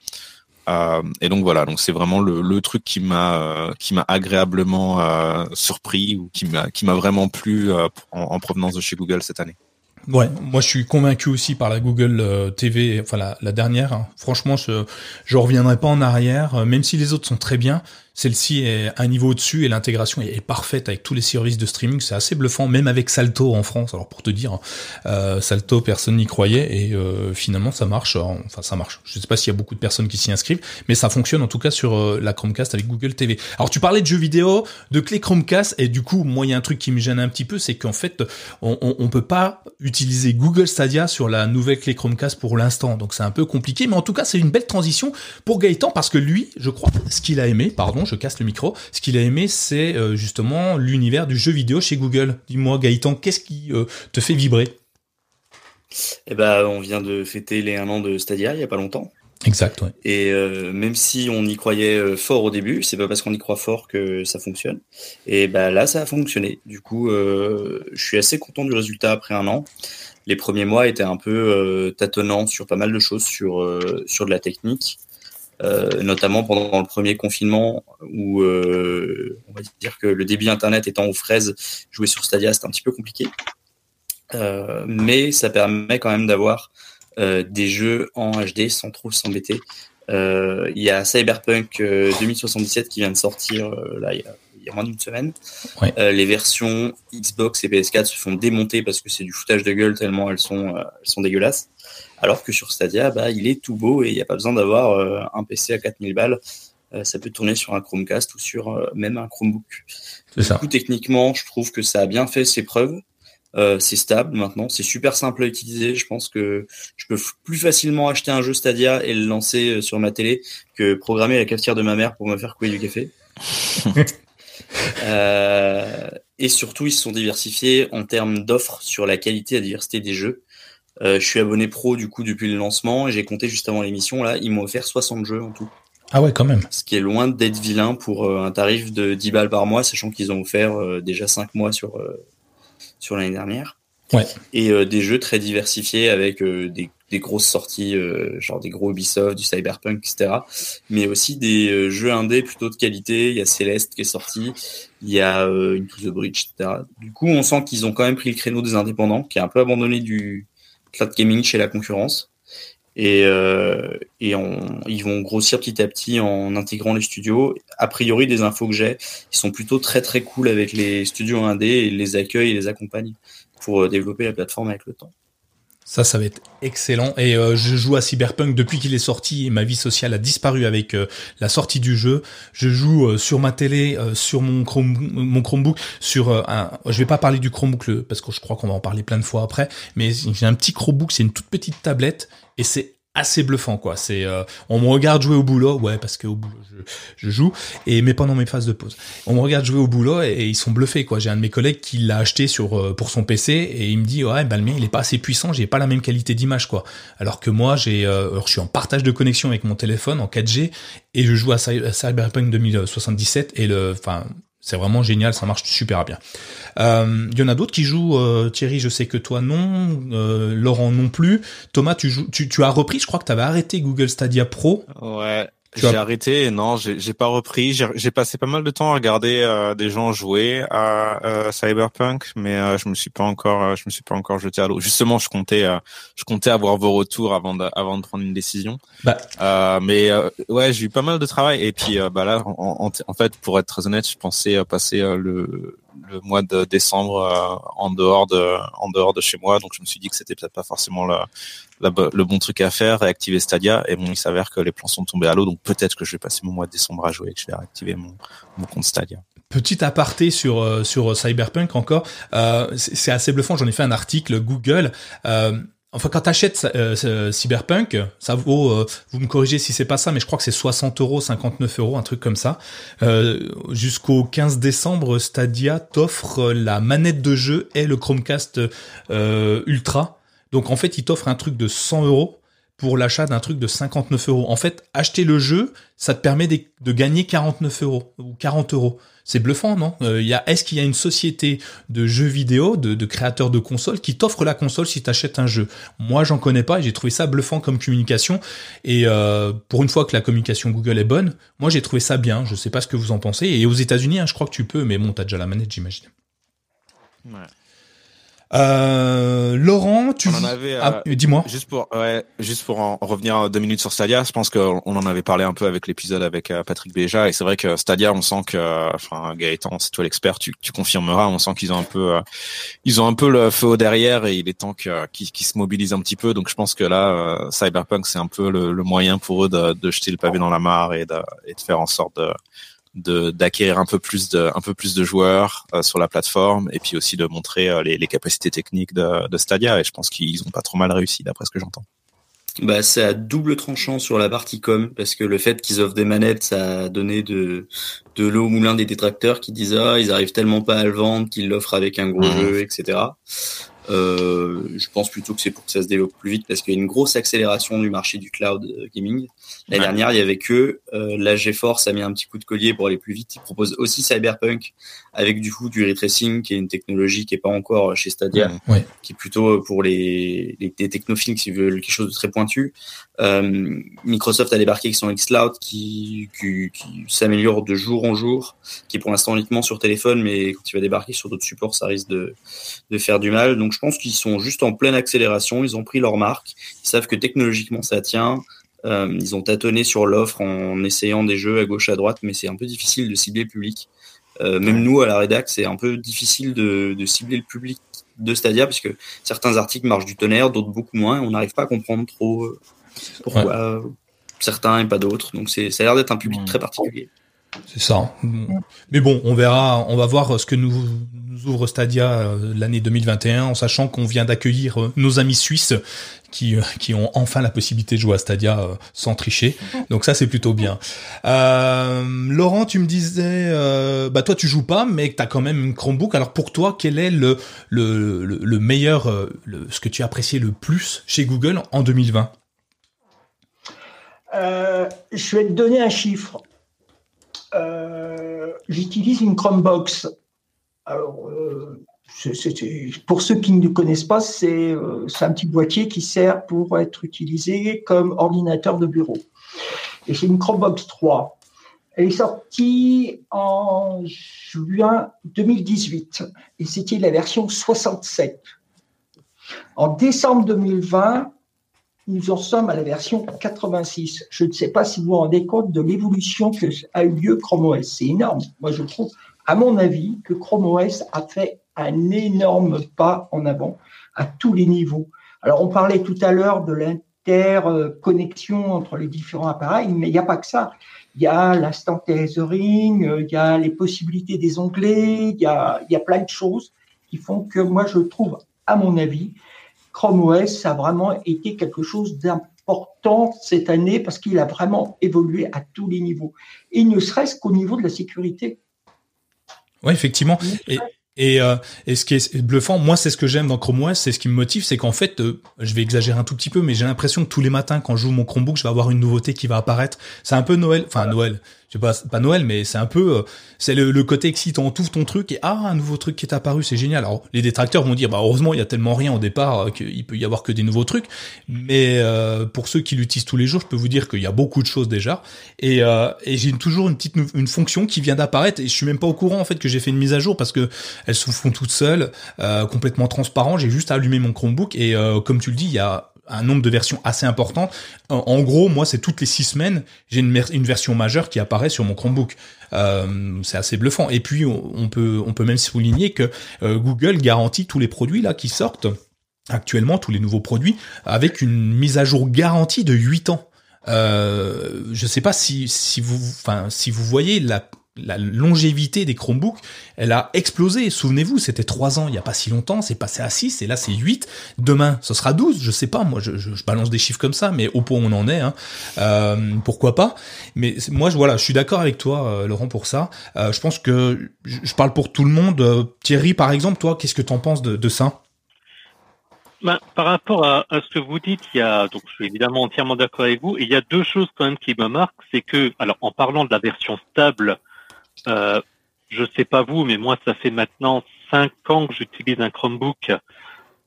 Euh, et donc voilà, donc c'est vraiment le, truc qui m'a qui m'a agréablement euh, surpris ou qui m'a qui m'a vraiment plu en, en, provenance de chez Google cette année. Ouais, moi je suis convaincu aussi par la Google euh, TV, enfin la, dernière. Hein. Franchement, je je reviendrai pas en arrière, euh, même si les autres sont très bien. Celle-ci est un niveau au-dessus et l'intégration est, parfaite avec tous les services de streaming. C'est assez bluffant, même avec Salto en France. Alors pour te dire, euh, Salto, personne n'y croyait et euh, finalement ça marche. Enfin ça marche. Je ne sais pas s'il y a beaucoup de personnes qui s'y inscrivent, mais ça fonctionne en tout cas sur euh, la Chromecast avec Google TV. Alors tu parlais de jeux vidéo, de clé Chromecast et du coup moi il y a un truc qui me gêne un petit peu, c'est qu'en fait on, on, on, peut pas utiliser Google Stadia sur la nouvelle clé Chromecast pour l'instant. Donc c'est un peu compliqué, mais en tout cas c'est une belle transition pour Gaëtan parce que lui, je crois, ce qu'il a aimé, pardon je casse le micro. Ce qu'il a aimé, c'est euh, justement l'univers du jeu vidéo chez Google. Dis-moi, Gaëtan, qu'est-ce qui euh, te fait vibrer? Eh ben, on vient de fêter les un an de Stadia il y a pas longtemps. Exact. Ouais. Et euh, même si on y croyait fort au début, c'est pas parce qu'on y croit fort que ça fonctionne. Et ben là, ça a fonctionné. Du coup, je suis assez content du résultat après un an. Les premiers mois étaient un peu tâtonnants sur pas mal de choses, sur sur de la technique. Euh, notamment pendant le premier confinement où euh, on va dire que le débit internet étant aux fraises, jouer sur Stadia c'est un petit peu compliqué. Euh, mais ça permet quand même d'avoir des jeux en HD sans trop s'embêter. Il y a Cyberpunk 2077 qui vient de sortir là il y a, moins d'une semaine. les versions Xbox et PS4 se font démonter parce que c'est du foutage de gueule tellement elles sont, elles sont dégueulasses. Alors que sur Stadia, bah, il est tout beau et il n'y a pas besoin d'avoir euh, un PC à 4000 balles. Euh, ça peut tourner sur un Chromecast ou sur euh, même un Chromebook. Du coup, techniquement, je trouve que ça a bien fait ses preuves. c'est stable maintenant, c'est super simple à utiliser. Je pense que je peux plus facilement acheter un jeu Stadia et le lancer sur ma télé que programmer la cafetière de ma mère pour me faire couler du café. [laughs] et surtout, ils se sont diversifiés en termes d'offres sur la qualité et la diversité des jeux. Euh, je suis abonné pro du coup depuis le lancement et j'ai compté juste avant l'émission là, ils m'ont offert 60 jeux en tout. Ah ouais, quand même. Ce qui est loin d'être vilain pour euh, un tarif de 10 balles par mois, sachant qu'ils ont offert euh, déjà 5 mois sur sur l'année dernière. Ouais. Et des jeux très diversifiés avec des, des, grosses sorties, genre des gros Ubisoft, du Cyberpunk, etc. Mais aussi des jeux indés plutôt de qualité. Il y a Celeste qui est sorti, il y a Into the Bridge, etc. Du coup, on sent qu'ils ont quand même pris le créneau des indépendants, qui est un peu abandonné du cloud gaming chez la concurrence. Et, euh, et ils vont grossir petit à petit en intégrant les studios. A priori, des infos que j'ai, ils sont plutôt très très cool avec les studios indés et les accueillent et les accompagnent pour euh, développer la plateforme avec le temps. Ça, ça va être excellent. Et euh, je joue à Cyberpunk depuis qu'il est sorti et ma vie sociale a disparu avec euh, la sortie du jeu. Je joue euh, sur ma télé, sur mon, mon Chromebook, sur un. Je vais pas parler du Chromebook parce que je crois qu'on va en parler plein de fois après. Mais j'ai un petit Chromebook, c'est une toute petite tablette et c'est assez bluffant quoi. C'est euh, on me regarde jouer au boulot, ouais parce que au boulot je, joue et mais pendant mes phases de pause. On me regarde jouer au boulot et, ils sont bluffés quoi. J'ai un de mes collègues qui l'a acheté sur euh, pour son PC et il me dit ouais bah le mien il est pas assez puissant, j'ai pas la même qualité d'image quoi. Alors que moi j'ai euh, je suis en partage de connexion avec mon téléphone en 4G et je joue à Cyberpunk 2077 et le enfin c'est vraiment génial, ça marche super bien. Il euh, y en a d'autres qui jouent. Euh, Thierry, je sais que toi non, euh, Laurent non plus. Thomas, tu joues, tu, tu as repris. Je crois que tu avais arrêté Google Stadia Pro. Ouais, J'ai arrêté, non, j'ai pas repris. J'ai passé pas mal de temps à regarder euh, des gens jouer à euh, Cyberpunk, mais euh, je me suis pas encore, je me suis pas encore jeté à l'eau. Justement, je comptais, je comptais avoir vos retours avant de, avant de prendre une décision. Bah. mais ouais, j'ai eu pas mal de travail et puis bah là, en, en, fait, pour être très honnête, je pensais passer le le mois de décembre en dehors de en dehors de chez moi, donc je me suis dit que c'était peut-être pas forcément le le bon truc à faire, réactiver Stadia. Et bon, il s'avère que les plans sont tombés à l'eau, donc peut-être que je vais passer mon mois de décembre à jouer et que je vais réactiver mon, mon compte Stadia. Petit aparté sur euh, sur Cyberpunk encore, euh, c'est assez bluffant. J'en ai fait un article Google. Euh, enfin, quand t'achètes euh, Cyberpunk, ça vaut. Euh, vous me corrigez si c'est pas ça, mais je crois que c'est 60 euros, 59 euros, un truc comme ça. Jusqu'au 15 décembre, Stadia t'offre la manette de jeu et le Chromecast Ultra donc en fait, il t'offre un truc de 100 euros pour l'achat d'un truc de 59 euros. En fait, acheter le jeu, ça te permet de, gagner 49 euros ou 40 euros. C'est bluffant, non? Euh, y Est-ce qu'il y a une société de jeux vidéo, de, créateurs de consoles, qui t'offre la console si tu achètes un jeu? Moi, j'en connais pas et j'ai trouvé ça bluffant comme communication. Et euh, pour une fois que la communication Google est bonne, moi j'ai trouvé ça bien. Je sais pas ce que vous en pensez. Et aux États-Unis, hein, je crois que tu peux, mais bon, t'as déjà la manette, j'imagine. Ouais. Euh, Laurent, tu on en avait, ah, euh, dis-moi. Juste pour ouais, juste pour en revenir deux minutes sur Stadia, je pense qu'on en avait parlé un peu avec l'épisode avec euh, Patrick Béja et c'est vrai que Stadia, on sent que enfin Gaëtan, c'est toi l'expert, tu, tu confirmeras, on sent qu'ils ont un peu euh, ils ont un peu le feu derrière et il est temps qu'ils se mobilisent un petit peu. Donc je pense que là Cyberpunk c'est un peu le, le, moyen pour eux de, de jeter le pavé dans la mare et de, et de faire en sorte de d'acquérir un peu plus de un peu plus de joueurs euh, sur la plateforme et puis aussi de montrer euh, les, les, capacités techniques de, de, Stadia et je pense qu'ils ont pas trop mal réussi d'après ce que j'entends. Bah c'est à double tranchant sur la partie com parce que le fait qu'ils offrent des manettes ça a donné de de l'eau au moulin des détracteurs qui disent ah ils arrivent tellement pas à le vendre qu'ils l'offrent avec un gros mmh. jeu etc. Euh, je pense plutôt que c'est pour que ça se développe plus vite parce qu'il y a une grosse accélération du marché du cloud gaming. L'année dernière, il y avait que euh, la GeForce a mis un petit coup de collier pour aller plus vite. Ils proposent aussi Cyberpunk avec du coup du ray tracing qui est une technologie qui est pas encore chez Stadia, qui est plutôt pour les, les, technophiles qui veulent quelque chose de très pointu. Euh, Microsoft a débarqué avec son xCloud qui, qui, qui s'améliore de jour en jour, qui est pour l'instant uniquement sur téléphone, mais quand il va débarquer sur d'autres supports, ça risque de, de faire du mal. Donc je pense qu'ils sont juste en pleine accélération, ils ont pris leur marque, ils savent que technologiquement ça tient, euh, ils ont tâtonné sur l'offre en essayant des jeux à gauche à droite, mais c'est un peu difficile de cibler le public. Euh, même nous, à la rédac, c'est un peu difficile de, de, cibler le public de Stadia, parce que certains articles marchent du tonnerre, d'autres beaucoup moins, et on n'arrive pas à comprendre trop euh, pourquoi certains et pas d'autres. Donc c'est, ça a l'air d'être un public très particulier. C'est ça. Mais bon, on verra, on va voir ce que nous, nous ouvre Stadia euh, l'année 2021, en sachant qu'on vient d'accueillir euh, nos amis suisses qui, euh, qui ont enfin la possibilité de jouer à Stadia sans tricher. Donc ça, c'est plutôt bien. Laurent, tu me disais, bah toi, tu joues pas, mais tu as quand même une Chromebook. Alors pour toi, quel est le, le, le, meilleur, le, ce que tu as apprécié le plus chez Google en 2020 Je vais te donner un chiffre. J'utilise une Chromebox. Alors, euh, pour ceux qui ne connaissent pas, euh, c'est un petit boîtier qui sert pour être utilisé comme ordinateur de bureau. Et c'est une Chromebox 3. Elle est sortie en juin 2018 et c'était la version 67. En décembre 2020, nous en sommes à la version 86. Je ne sais pas si vous vous rendez compte de l'évolution que a eu lieu Chrome OS. C'est énorme. Moi, je trouve, à mon avis, que Chrome OS a fait un énorme pas en avant à tous les niveaux. Alors, on parlait tout à l'heure de l'interconnexion entre les différents appareils, mais il n'y a pas que ça. Il y a l'instant tethering, il y a les possibilités des onglets, il y a, il y a plein de choses qui font que moi, je trouve, à mon avis, Chrome OS a vraiment été quelque chose d'important cette année parce qu'il a vraiment évolué à tous les niveaux. Et ne serait-ce qu'au niveau de la sécurité. Oui, effectivement. Et, euh, et, ce qui est bluffant, moi, c'est ce que j'aime dans Chrome OS, c'est ce qui me motive, c'est qu'en fait, euh, je vais exagérer un tout petit peu, mais j'ai l'impression que tous les matins, quand je joue mon Chromebook, je vais avoir une nouveauté qui va apparaître. C'est un peu Noël, enfin Noël. C'est pas pas Noël, mais c'est un peu, euh, c'est le, côté excitant. T'ouvres ton truc et ah un nouveau truc qui est apparu, c'est génial. Alors les détracteurs vont dire bah heureusement il y a tellement rien au départ euh, qu'il peut y avoir que des nouveaux trucs. Mais euh, pour ceux qui l'utilisent tous les jours, je peux vous dire qu'il y a beaucoup de choses déjà. Et, et j'ai toujours une petite une fonction qui vient d'apparaître et je suis même pas au courant en fait que j'ai fait une mise à jour parce que elles se font toutes seules, complètement transparent. J'ai juste allumé mon Chromebook et comme tu le dis, il y a un nombre de versions assez important. En, gros, moi, c'est toutes les six semaines, j'ai une, version majeure qui apparaît sur mon Chromebook. Euh, c'est assez bluffant. Et puis, on, peut, même souligner que euh, Google garantit tous les produits là qui sortent actuellement, tous les nouveaux produits, avec une mise à jour garantie de 8 ans. Euh, je sais pas si vous voyez la, la longévité des Chromebooks, elle a explosé. Souvenez-vous, c'était 3 ans il y a pas si longtemps, c'est passé à 6 et là c'est 8. Demain, ce sera 12, je sais pas, moi je, balance des chiffres comme ça, mais au point où on en est, hein, euh, pourquoi pas? Mais moi, je, voilà, je suis d'accord avec toi, euh, Laurent, pour ça. Euh, je pense que je parle pour tout le monde. Thierry, par exemple, toi, qu'est-ce que tu en penses de, de ça? Ben, par rapport à, à, ce que vous dites, il y a donc je suis évidemment entièrement d'accord avec vous. Et il y a deux choses quand même qui me marquent, c'est que alors en parlant de la version stable euh, je sais pas vous, mais moi, ça fait maintenant cinq ans que j'utilise un Chromebook.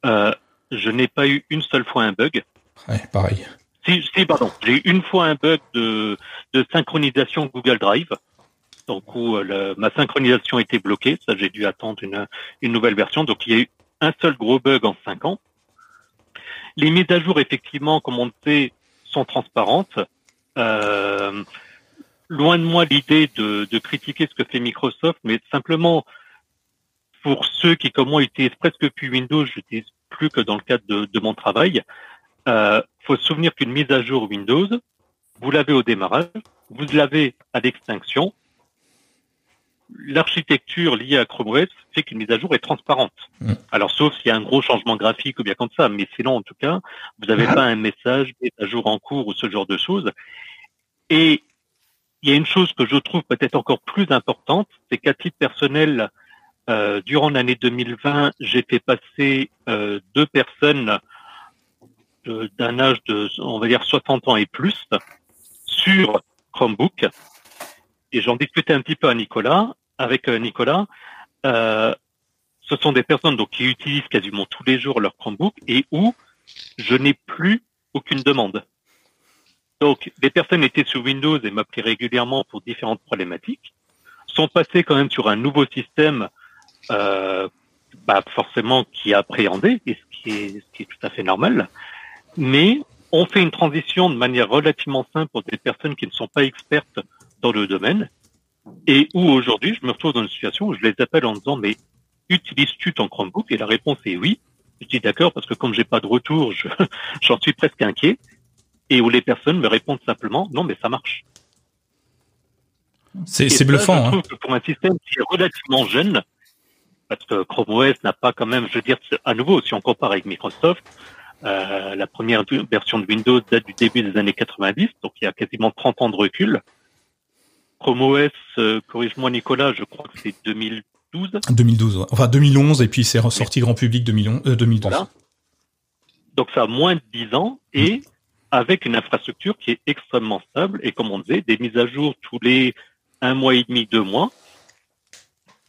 Euh, je n'ai pas eu une seule fois un bug. Ouais, pareil. Si, si pardon, j'ai eu une fois un bug de, de synchronisation Google Drive. Donc où euh, ma synchronisation était bloquée, ça j'ai dû attendre une, une nouvelle version. Donc il y a eu un seul gros bug en cinq ans. Les mises à jour, effectivement, comme on le sait, sont transparentes. Euh, loin de moi l'idée de, de, critiquer ce que fait Microsoft, mais simplement pour ceux qui, comme moi, utilisent presque plus Windows, j'utilise plus que dans le cadre de, de mon travail. Euh, faut se souvenir qu'une mise à jour Windows, vous l'avez au démarrage, vous l'avez à l'extinction. L'architecture liée à Chrome OS fait qu'une mise à jour est transparente. Mm. Alors, sauf s'il y a un gros changement graphique ou bien comme ça, mais sinon, en tout cas, vous n'avez pas un message mise à jour en cours ou ce genre de choses. Et il y a une chose que je trouve peut-être encore plus importante, c'est qu'à titre personnel, euh, durant l'année 2020, j'ai fait passer euh, deux personnes d'un âge de, on va dire, 60 ans et plus sur Chromebook. Et j'en discutais un petit peu à Nicolas, avec euh, Nicolas. Euh, ce sont des personnes donc qui utilisent quasiment tous les jours leur Chromebook et où je n'ai plus aucune demande. Donc, des personnes étaient sous Windows et m'appelaient régulièrement pour différentes problématiques, sont passées quand même sur un nouveau système, euh, bah forcément qui est appréhendé, et ce qui est, ce qui est tout à fait normal, mais on fait une transition de manière relativement simple pour des personnes qui ne sont pas expertes dans le domaine, et où aujourd'hui je me retrouve dans une situation où je les appelle en disant mais utilises-tu ton Chromebook? Et la réponse est oui. Je dis d'accord parce que comme j'ai pas de retour, [laughs] j'en suis presque inquiet et où les personnes me répondent simplement non mais ça marche. C'est bluffant. Je trouve hein. que pour un système qui est relativement jeune, parce que Chrome OS n'a pas quand même, je veux dire, à nouveau, si on compare avec Microsoft, euh, la première version de Windows date du début des années 90, donc il y a quasiment 30 ans de recul. Chrome OS, euh, corrige-moi Nicolas, je crois que c'est 2012. 2012, enfin 2011, et puis c'est ressorti grand public 2011, euh, 2012. Voilà. Donc ça a moins de 10 ans, et mm avec une infrastructure qui est extrêmement stable et comme on disait, des mises à jour tous les un mois et demi, deux mois.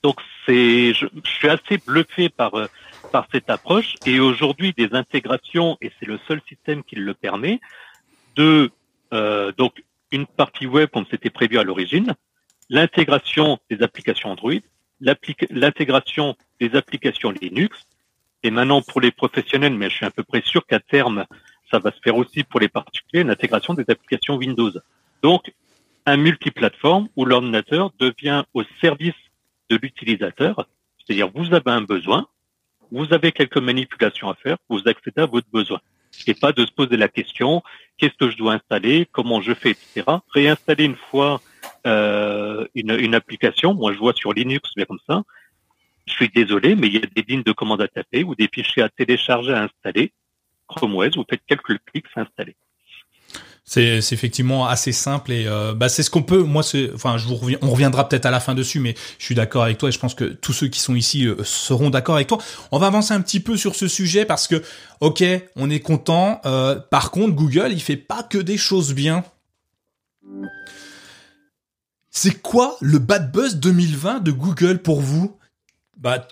Donc c'est, je, suis assez bluffé par euh, par cette approche et aujourd'hui des intégrations et c'est le seul système qui le permet de euh, donc une partie web comme c'était prévu à l'origine, l'intégration des applications Android, l'intégration des applications Linux et maintenant pour les professionnels, mais je suis à peu près sûr qu'à terme ça va se faire aussi pour les particuliers, l'intégration des applications Windows. Donc, un multiplateforme où l'ordinateur devient au service de l'utilisateur, c'est-à-dire vous avez un besoin, vous avez quelques manipulations à faire, vous accédez à votre besoin. Et pas de se poser la question, qu'est-ce que je dois installer, comment je fais, etc. Réinstaller une fois euh, une, une, application, moi je vois sur Linux, bien comme ça, je suis désolé, mais il y a des lignes de commande à taper ou des fichiers à télécharger, à installer. Vous faites quelques clics, c'est. C'est effectivement assez simple et euh, bah c'est ce qu'on peut. Moi, enfin, je vous reviens, on reviendra peut-être à la fin dessus, mais je suis d'accord avec toi et je pense que tous ceux qui sont ici euh, seront d'accord avec toi. On va avancer un petit peu sur ce sujet parce que, ok, on est content. Euh, par contre, Google, il fait pas que des choses bien. C'est quoi le bad buzz 2020 de Google pour vous? Bah,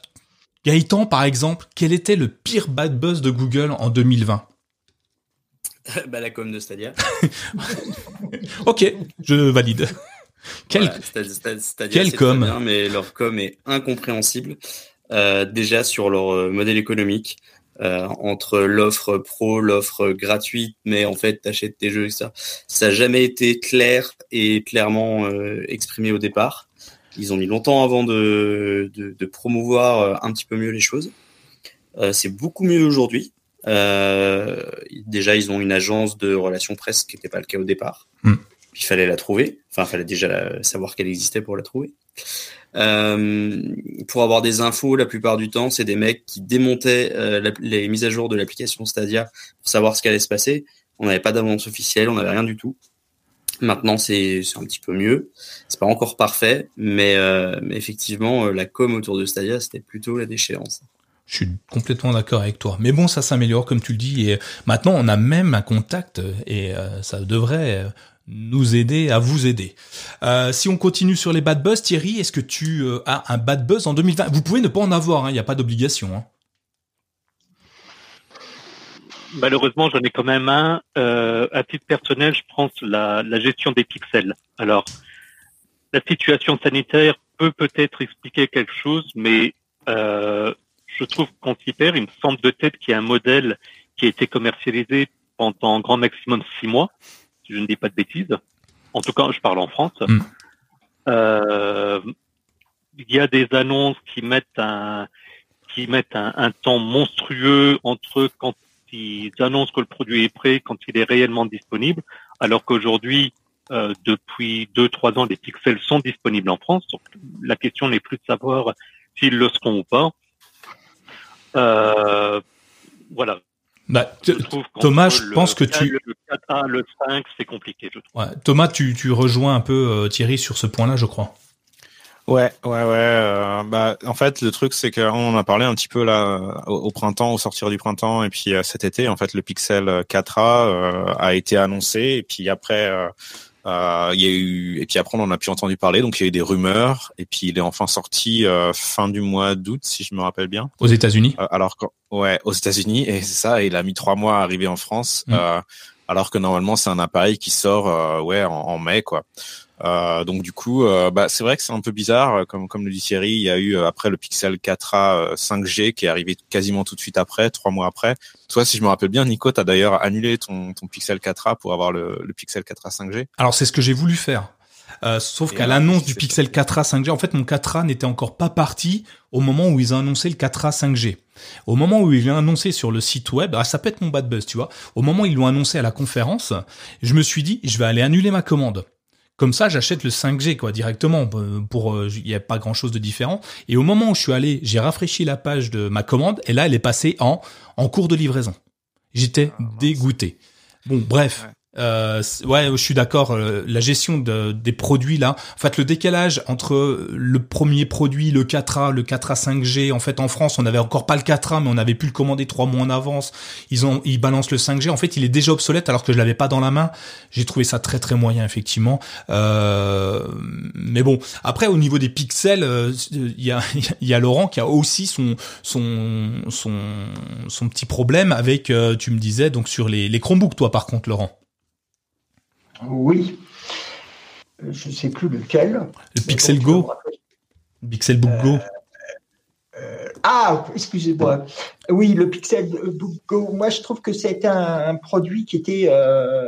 Gaëtan, par exemple, quel était le pire bad buzz de Google en 2020 bah, la com de Stadia. [laughs] ok, je valide. Quel, Stadia, com Mais leur com est incompréhensible. Euh, déjà sur leur euh, modèle économique, euh, entre l'offre pro, l'offre gratuite, mais en fait, t'achètes tes jeux, ça. Ça n'a jamais été clair et clairement euh, exprimé au départ. Ils ont mis longtemps avant de, de, de promouvoir un petit peu mieux les choses. c'est beaucoup mieux aujourd'hui. Euh, déjà, ils ont une agence de relations presse, qui n'était pas le cas au départ. Hmm. Il fallait la trouver. Enfin, il fallait déjà savoir qu'elle existait pour la trouver. Euh, pour avoir des infos, la plupart du temps, c'est des mecs qui démontaient euh, les mises à jour de l'application Stadia pour savoir ce qui allait se passer. On n'avait pas d'avance officielle, on n'avait rien du tout. Maintenant, c'est un petit peu mieux. C'est pas encore parfait, mais, euh, effectivement, la com autour de Stadia, c'était plutôt la déchéance. Je suis complètement d'accord avec toi. Mais bon, ça s'améliore, comme tu le dis. Et maintenant, on a même un contact et euh, ça devrait nous aider à vous aider. Euh, si on continue sur les bad buzz, Thierry, est-ce que tu euh, as un bad buzz en 2020 Vous pouvez ne pas en avoir, hein, il n'y a pas d'obligation. Hein. Malheureusement, j'en ai quand même un. à titre personnel, je pense la, la gestion des pixels. Alors, la situation sanitaire peut peut-être expliquer quelque chose, mais je trouve qu'on s'y perd. Il me semble de tête qu'il y a un modèle qui a été commercialisé pendant un grand maximum six mois, si je ne dis pas de bêtises. En tout cas, je parle en France. Mm. Euh, il y a des annonces qui mettent un qui mettent un, temps monstrueux entre quand ils annoncent que le produit est prêt, quand il est réellement disponible, alors qu'aujourd'hui, euh, depuis deux trois ans, les pixels sont disponibles en France. Donc, la question n'est plus de savoir s'ils le seront ou pas. Euh, voilà. Bah, Thomas, je pense que tu. Le 4A, le 5, c'est compliqué, je trouve. Ouais. Thomas, tu, tu rejoins un peu euh, Thierry sur ce point-là, je crois. Ouais, ouais, ouais. Euh, bah, en fait, le truc, c'est qu'on a parlé un petit peu là au, printemps, au sortir du printemps, et puis cet été, en fait, le Pixel 4A a été annoncé, et puis après, euh, il y a eu et puis après on en a pu entendu parler, donc il y a eu des rumeurs et puis il est enfin sorti euh, fin du mois d'août si je me rappelle bien. Aux États-Unis. Euh, alors ouais, aux États-Unis et c'est ça, il a mis trois mois à arriver en France, mm. alors que normalement c'est un appareil qui sort ouais en, en mai quoi. Euh, donc du coup, euh, bah, c'est vrai que c'est un peu bizarre, euh, comme comme le dit Thierry, il y a eu après le Pixel 4a 5G qui est arrivé quasiment tout de suite après, trois mois après. Toi, si je me rappelle bien, Nico, t'as d'ailleurs annulé ton ton Pixel 4a pour avoir le, le Pixel 4a 5G. Alors c'est ce que j'ai voulu faire. Euh, sauf qu'à l'annonce du Pixel 4a 5G, en fait, mon 4a n'était encore pas parti au moment où ils ont annoncé le 4a 5G. Au moment où ils l'ont annoncé sur le site web, ah, ça peut être mon bad buzz, tu vois. Au moment où ils l'ont annoncé à la conférence, je me suis dit, je vais aller annuler ma commande. Comme ça, j'achète le 5G quoi directement. Euh, pour euh, il n'y a pas grand chose de différent. Et au moment où je suis allé, j'ai rafraîchi la page de ma commande et là, elle est passée en en cours de livraison. J'étais ah, dégoûté. Bon, bref. Euh, ouais, je suis d'accord. Euh, la gestion de, des produits là, en fait, le décalage entre le premier produit, le 4A, le 4A 5G. En fait, en France, on n'avait encore pas le 4A, mais on avait pu le commander trois mois en avance. Ils ont, ils balancent le 5G. En fait, il est déjà obsolète alors que je l'avais pas dans la main. J'ai trouvé ça très très moyen effectivement. Euh, mais bon, après au niveau des pixels, euh, il y a, [laughs] y a Laurent qui a aussi son son son petit problème avec, tu me disais donc sur les les Chromebooks, toi par contre, Laurent. Oui. Je ne sais plus lequel. Le Pixel Go Pixel Book Go euh, ah, excusez-moi. Oui, le Pixel Book Go. Moi, je trouve que c'est un, produit qui était euh,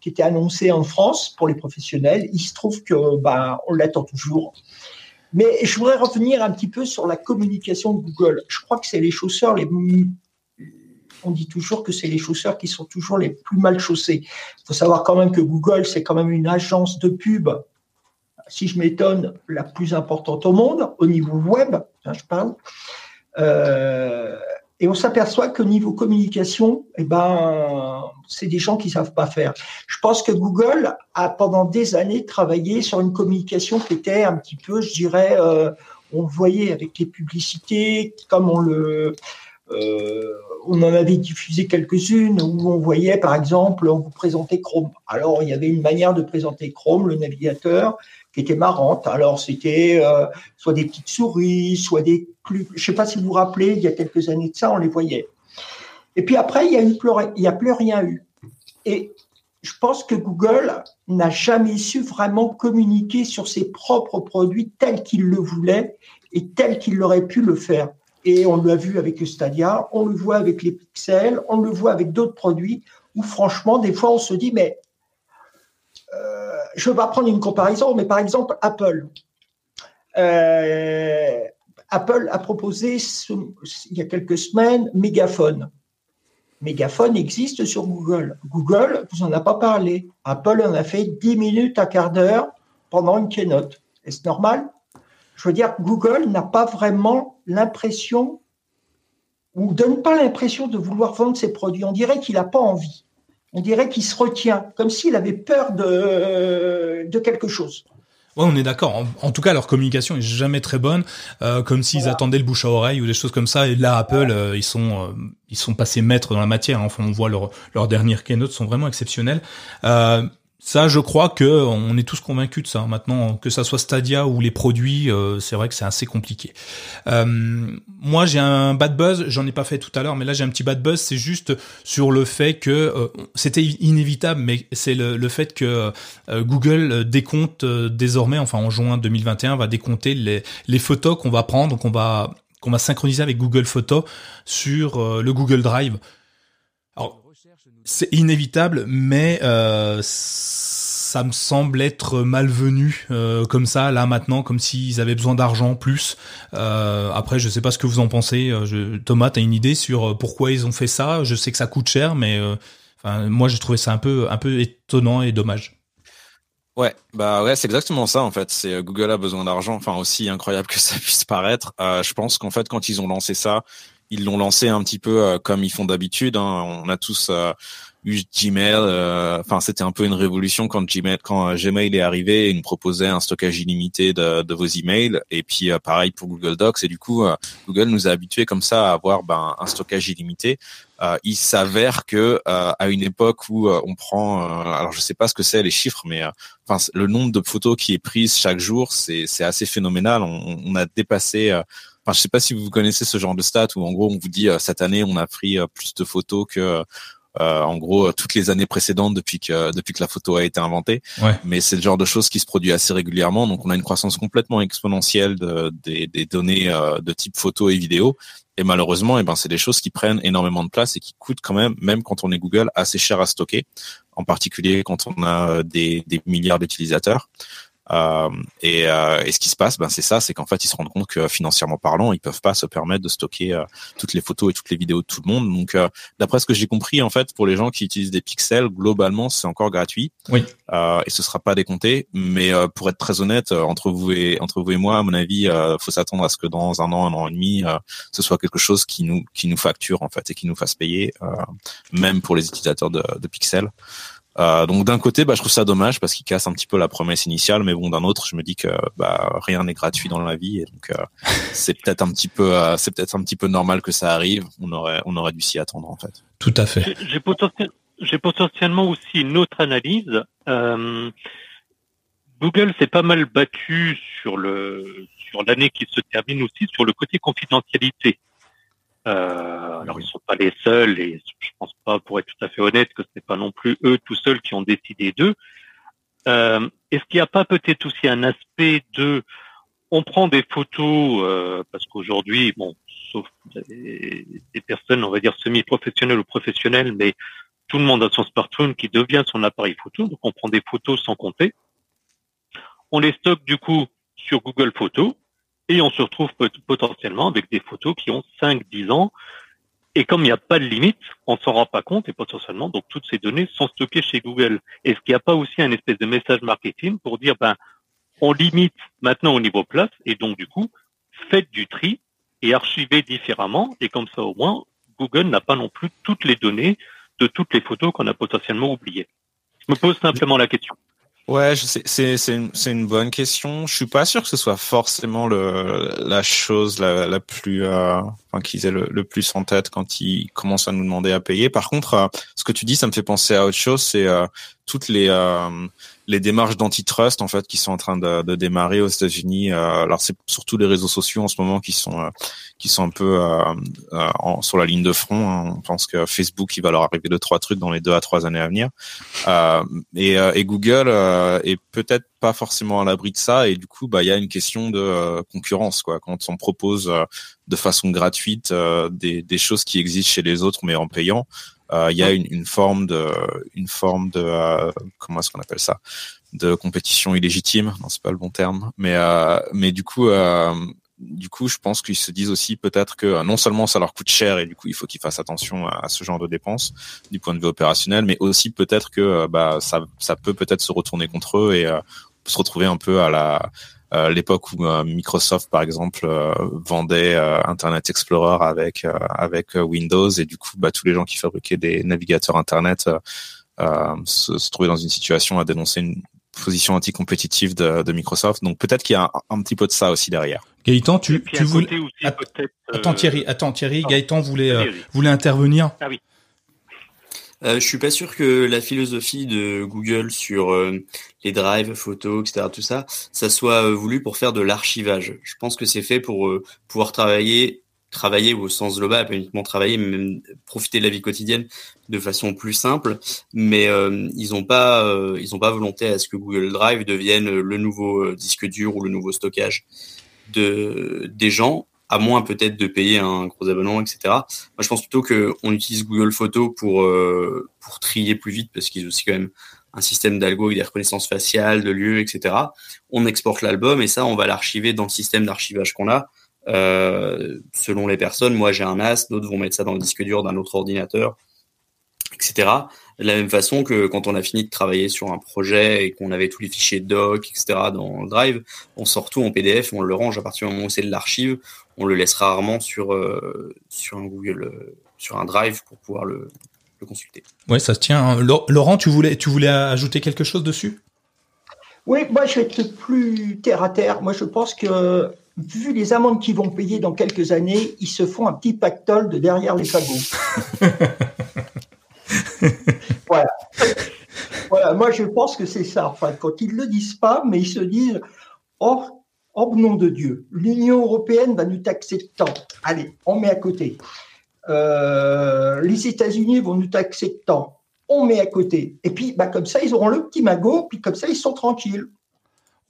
qui était annoncé en France pour les professionnels. Il se trouve que bah on l'attend toujours. Mais je voudrais revenir un petit peu sur la communication de Google. Je crois que c'est les chausseurs les on dit toujours que c'est les chausseurs qui sont toujours les plus mal chaussés. Il faut savoir quand même que Google, c'est quand même une agence de pub, si je m'étonne, la plus importante au monde, au niveau web, hein, je parle. Euh, et on s'aperçoit que niveau communication, eh ben, c'est des gens qui savent pas faire. Je pense que Google a pendant des années travaillé sur une communication qui était un petit peu, je dirais, euh, on voyait avec les publicités, comme on le, on en avait diffusé quelques-unes où on voyait, par exemple, on vous présentait Chrome. Alors, il y avait une manière de présenter Chrome, le navigateur, qui était marrante. Alors, c'était soit des petites souris, soit des. Je ne sais pas si vous vous rappelez, il y a quelques années de ça, on les voyait. Et puis après, il n'y a, a plus rien eu. Et je pense que Google n'a jamais su vraiment communiquer sur ses propres produits tels qu'il le voulait et tels qu'il aurait pu le faire. Et on l'a vu avec Stadia, on le voit avec les pixels, on le voit avec d'autres produits où franchement, des fois, on se dit, mais euh, je vais prendre une comparaison, mais par exemple, Apple. Euh, Apple a proposé il y a quelques semaines Megaphone. Mégaphone existe sur Google. Google vous en a pas parlé. Apple en a fait 10 minutes à quart d'heure pendant une keynote. Est-ce normal? Je veux dire, Google n'a pas vraiment l'impression ou donne pas l'impression de vouloir vendre ses produits. On dirait qu'il n'a pas envie. On dirait qu'il se retient, comme s'il avait peur de, de quelque chose. Ouais, on est d'accord. En, tout cas, leur communication est jamais très bonne, euh, comme s'ils attendaient le bouche à oreille ou des choses comme ça. Et là, Apple, euh, ils sont euh, ils sont passés maîtres dans la matière. Enfin, on voit leurs leurs dernières keynotes sont vraiment exceptionnelles. Ça, je crois que on est tous convaincus de ça. Maintenant, que ça soit Stadia ou les produits, euh, c'est vrai que c'est assez compliqué. Euh, moi, j'ai un bad buzz. J'en ai pas fait tout à l'heure, mais là, j'ai un petit bad buzz. C'est juste sur le fait que euh, c'était inévitable, mais c'est le, fait que Google décompte désormais, enfin en juin 2021, va décompter les, les photos qu'on va prendre, qu'on va qu'on va synchroniser avec Google Photos sur le Google Drive. Alors, c'est inévitable, mais euh, ça me semble être malvenu euh, comme ça là maintenant, comme s'ils avaient besoin d'argent plus. Euh, après, je sais pas ce que vous en pensez. Je, Thomas, t'as une idée sur pourquoi ils ont fait ça? Je sais que ça coûte cher, mais moi j'ai trouvé ça un peu un peu étonnant et dommage. Ouais, bah ouais, c'est exactement ça en fait. C'est Google a besoin d'argent. Enfin, aussi incroyable que ça puisse paraître, je pense qu'en fait quand ils ont lancé ça, ils l'ont lancé un petit peu euh, comme ils font d'habitude. Hein. On a tous euh, eu Gmail. Euh, enfin, c'était un peu une révolution quand Gmail, quand Gmail est arrivé, il nous proposait un stockage illimité de, de vos emails. Et puis pareil pour Google Docs. Et du coup, Google nous a habitués comme ça à avoir ben, un stockage illimité. il s'avère que à une époque où on prend, alors je sais pas ce que c'est les chiffres, mais enfin le nombre de photos qui est prise chaque jour, c'est c'est assez phénoménal. On, on a dépassé Enfin, je sais pas si vous connaissez ce genre de stats où en gros on vous dit euh, cette année on a pris euh, plus de photos que euh, en gros toutes les années précédentes depuis que depuis que la photo a été inventée. Mais c'est le genre de choses qui se produit assez régulièrement. Donc on a une croissance complètement exponentielle de, des, des données de type photo et vidéo. Et malheureusement, eh ben c'est des choses qui prennent énormément de place et qui coûtent quand même, même quand on est Google, assez cher à stocker. En particulier quand on a des, des milliards d'utilisateurs. Euh, et, euh, et, ce qui se passe, ben c'est ça, c'est qu'en fait ils se rendent compte que financièrement parlant, ils peuvent pas se permettre de stocker euh, toutes les photos et toutes les vidéos de tout le monde. Donc d'après ce que j'ai compris, en fait, pour les gens qui utilisent des pixels, globalement c'est encore gratuit. Oui. et ce sera pas décompté. Mais pour être très honnête, entre vous et entre vous et moi, à mon avis, faut s'attendre à ce que dans un an, un an et demi, ce soit quelque chose qui nous qui nous facture en fait et qui nous fasse payer, même pour les utilisateurs de, de pixels. Euh, donc d'un côté, bah, je trouve ça dommage parce qu'il casse un petit peu la promesse initiale, mais bon, d'un autre, je me dis que bah, rien n'est gratuit dans la vie, et donc euh, [laughs] c'est peut-être un petit peu, euh, c'est peut-être un petit peu normal que ça arrive. On aurait, on aurait dû s'y attendre en fait. Tout à fait. J'ai potentiellement aussi une autre analyse. Google s'est pas mal battu sur le sur l'année qui se termine aussi sur le côté confidentialité. Euh, alors ils sont pas les seuls et je pense pas, pour être tout à fait honnête, que ce n'est pas non plus eux tout seuls qui ont décidé d'eux. Euh, Est-ce qu'il n'y a pas peut-être aussi un aspect de, on prend des photos euh, parce qu'aujourd'hui, bon, sauf des, des, personnes, on va dire semi-professionnelles ou professionnelles, mais tout le monde a son smartphone qui devient son appareil photo, donc on prend des photos sans compter. On les stocke du coup sur Google Photos et on se retrouve potentiellement avec des photos qui ont 5-10 ans. Et comme il n'y a pas de limite, on s'en rend pas compte et potentiellement, donc toutes ces données sont stockées chez Google. Est-ce qu'il n'y a pas aussi un espèce de message marketing pour dire, ben, on limite maintenant au niveau place et donc du coup, faites du tri et archivez différemment et comme ça au moins, Google n'a pas non plus toutes les données de toutes les photos qu'on a potentiellement oubliées. Je me pose simplement la question. Ouais, c'est c'est une bonne question. Je suis pas sûr que ce soit forcément le la chose la, la plus euh, enfin qu'ils aient le, le, plus en tête quand ils commencent à nous demander à payer. Par contre, euh, ce que tu dis, ça me fait penser à autre chose. C'est euh, toutes les euh, les démarches d'antitrust en fait qui sont en train de, de démarrer aux États-Unis. Euh, alors c'est surtout les réseaux sociaux en ce moment qui sont euh, qui sont un peu euh, en, sur la ligne de front. Hein. On pense que Facebook il va leur arriver deux trois trucs dans les deux à trois années à venir. et, et Google est peut-être pas forcément à l'abri de ça et du coup bah il y a une question de concurrence quoi quand on propose de façon gratuite des, des choses qui existent chez les autres mais en payant il y a une, une, forme de une forme de comment est-ce qu'on appelle ça? De compétition illégitime. Non c'est pas le bon terme. Mais euh, mais du coup euh, du coup je pense qu'ils se disent aussi peut-être que non seulement ça leur coûte cher et du coup il faut qu'ils fassent attention à, ce genre de dépenses du point de vue opérationnel mais aussi peut-être que bah ça ça peut peut-être se retourner contre eux et se retrouver un peu à la l'époque où Microsoft par exemple vendait Internet Explorer avec avec Windows et du coup bah tous les gens qui fabriquaient des navigateurs Internet se, se trouvaient dans une situation à dénoncer une position anticompétitive de, de Microsoft. Donc peut-être qu'il y a un, petit peu de ça aussi derrière. Gaëtan, tu, tu voulais... Attends Thierry, attends Thierry, Gaëtan voulait, euh, voulait intervenir. Ah oui. Euh, je suis pas sûr que la philosophie de Google sur euh, les drives, photos, etc., tout ça, ça soit euh, voulu pour faire de l'archivage. Je pense que c'est fait pour pouvoir travailler travailler au sens global, pas uniquement travailler, mais même profiter de la vie quotidienne de façon plus simple. Mais ils n'ont pas, ils ont pas volonté à ce que Google Drive devienne le nouveau disque dur ou le nouveau stockage de des gens, à moins peut-être de payer un gros abonnement, etc. Moi, je pense plutôt que on utilise Google Photos pour pour trier plus vite parce qu'ils ont aussi quand même un système d'algo avec des reconnaissances faciales, de lieux, etc. On exporte l'album et ça, on va l'archiver dans le système d'archivage qu'on a euh, selon les personnes, moi j'ai un NAS, d'autres vont mettre ça dans le disque dur d'un autre ordinateur, etc. De la même façon que quand on a fini de travailler sur un projet et qu'on avait tous les fichiers doc, etc. dans le Drive, on sort tout en PDF, on le range à partir du moment où c'est de l'archive, on le laisse rarement sur euh, sur un Google, euh, sur un Drive pour pouvoir le, le consulter. Ouais, ça se tient. Hein. Laurent, tu voulais tu voulais ajouter quelque chose dessus? Oui, moi je vais être plus terre à terre. Moi je pense que vu les amendes qu'ils vont payer dans quelques années, ils se font un petit pactole de derrière les fagots. [laughs] voilà. voilà. Moi, je pense que c'est ça. Enfin, quand ils ne le disent pas, mais ils se disent Oh, oh nom de Dieu, l'Union européenne va nous taxer temps. Allez, on met à côté. Euh, les États-Unis vont nous taxer temps. On met à côté. Et puis, bah, comme ça, ils auront le petit magot, puis comme ça, ils sont tranquilles.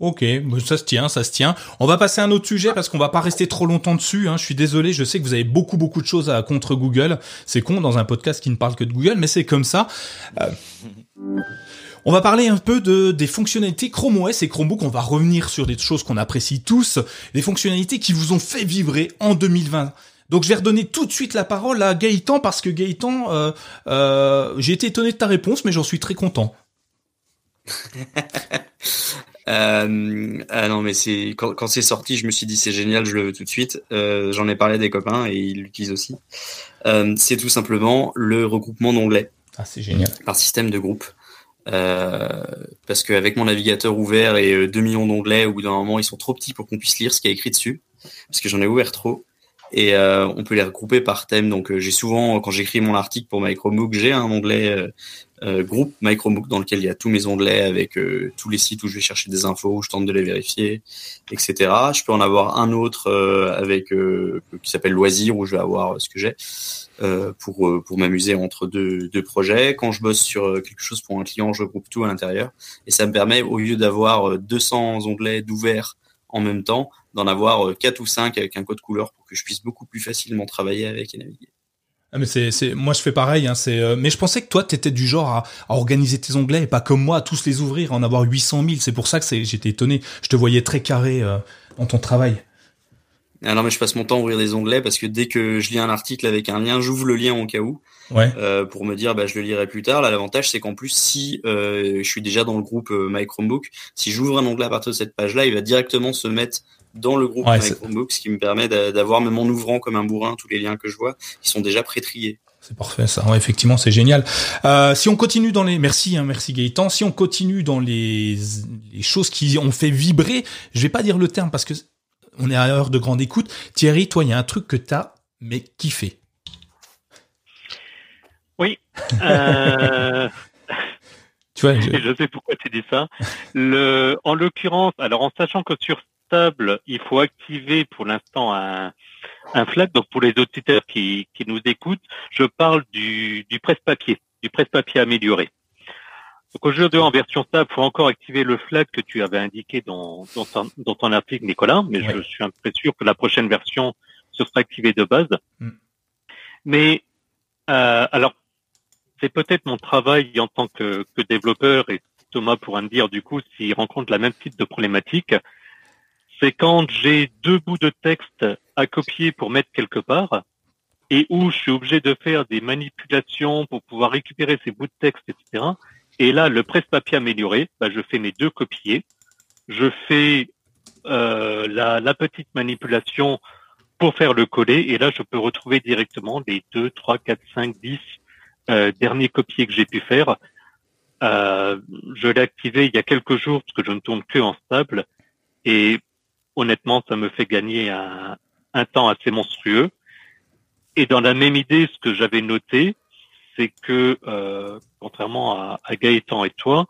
Ok, ça se tient, ça se tient. On va passer à un autre sujet parce qu'on va pas rester trop longtemps dessus. Hein. Je suis désolé, je sais que vous avez beaucoup beaucoup de choses à contre Google. C'est con dans un podcast qui ne parle que de Google, mais c'est comme ça. Euh, on va parler un peu de des fonctionnalités Chrome OS et Chromebook. On va revenir sur des choses qu'on apprécie tous, des fonctionnalités qui vous ont fait vibrer en 2020. Donc je vais redonner tout de suite la parole à Gaëtan parce que Gaëtan, euh, euh, j'ai été étonné de ta réponse, mais j'en suis très content. [laughs] Euh, ah non, mais c'est quand, quand c'est sorti, je me suis dit c'est génial, je le veux tout de suite. Euh, J'en ai parlé à des copains et ils l'utilisent aussi. Euh, c'est tout simplement le regroupement d'onglets. Ah, c'est génial. Par système de groupe. Euh, parce qu'avec mon navigateur ouvert et 2 millions d'onglets, au bout d'un moment, ils sont trop petits pour qu'on puisse lire ce qui est écrit dessus. Parce que j'en ai ouvert trop et euh, on peut les regrouper par thème. Donc euh, j'ai souvent, quand j'écris mon article pour MicroMook, j'ai un onglet euh, euh, groupe MicroMook dans lequel il y a tous mes onglets avec tous les sites où je vais chercher des infos, où je tente de les vérifier, etc. Je peux en avoir un autre avec qui s'appelle loisir où je vais avoir ce que j'ai pour pour m'amuser entre deux, deux projets. Quand je bosse sur quelque chose pour un client, je groupe tout à l'intérieur et ça me permet au lieu d'avoir 200 onglets d'ouvert en même temps, d'en avoir 4 ou 5 avec un code couleur pour que je puisse beaucoup plus facilement travailler avec et naviguer. Ah mais c'est c'est moi je fais pareil hein, c'est euh, mais je pensais que toi tu étais du genre à, organiser tes onglets et pas comme moi à tous les ouvrir en avoir 800 000 c'est pour ça que c'est j'étais étonné. Je te voyais très carré euh, dans ton travail. Ah non mais je passe mon temps à ouvrir des onglets parce que dès que je lis un article avec un lien j'ouvre le lien au cas où. Ouais. euh, pour me dire bah je le lirai plus tard. Là l'avantage c'est qu'en plus si euh, je suis déjà dans le groupe My Chromebook si j'ouvre un onglet à partir de cette page là il va directement se mettre dans le groupe ouais, ce qui me permet d'avoir, même en ouvrant comme un bourrin, tous les liens que je vois, qui sont déjà pré-triés. C'est parfait ça. Ouais, effectivement, c'est génial. Euh, si on continue dans les, merci, hein, merci Gaëtan. Si on continue dans les, les choses qui ont fait vibrer, je vais pas dire le terme parce que on est à l'heure de grande écoute. Thierry, toi, il y a un truc que t'as mais kiffé. Oui. [laughs] Euh... tu vois, [laughs] je... je... sais pourquoi tu dis ça. Le, en l'occurrence, alors en sachant que sur stable, il faut activer pour l'instant un, un flag. Donc pour les auditeurs qui, qui nous écoutent, je parle du, du presse-papier, du presse-papier amélioré. Donc aujourd'hui en version stable, il faut encore activer le flag que tu avais indiqué dans, dans, ton, dans ton article, Nicolas, mais je suis un peu sûr que la prochaine version se sera activée de base. Mm. Mais euh, alors, c'est peut-être mon travail en tant que, que, développeur, et Thomas pourra me dire du coup s'il rencontre la même type de problématique, c'est quand j'ai deux bouts de texte à copier pour mettre quelque part, et où je suis obligé de faire des manipulations pour pouvoir récupérer ces bouts de texte, etc. Et là, le presse-papier amélioré, bah, je fais mes deux copiés, je fais euh, la, la, petite manipulation pour faire le coller, et là, je peux retrouver directement les 2, 3, 4, 5, 10 euh, derniers copiés que j'ai pu faire. Euh, je l'ai activé il y a quelques jours parce que je ne tourne que en stable, et honnêtement, ça me fait gagner un, un temps assez monstrueux. Et dans la même idée, ce que j'avais noté, c'est que euh, contrairement à, à, Gaëtan et toi,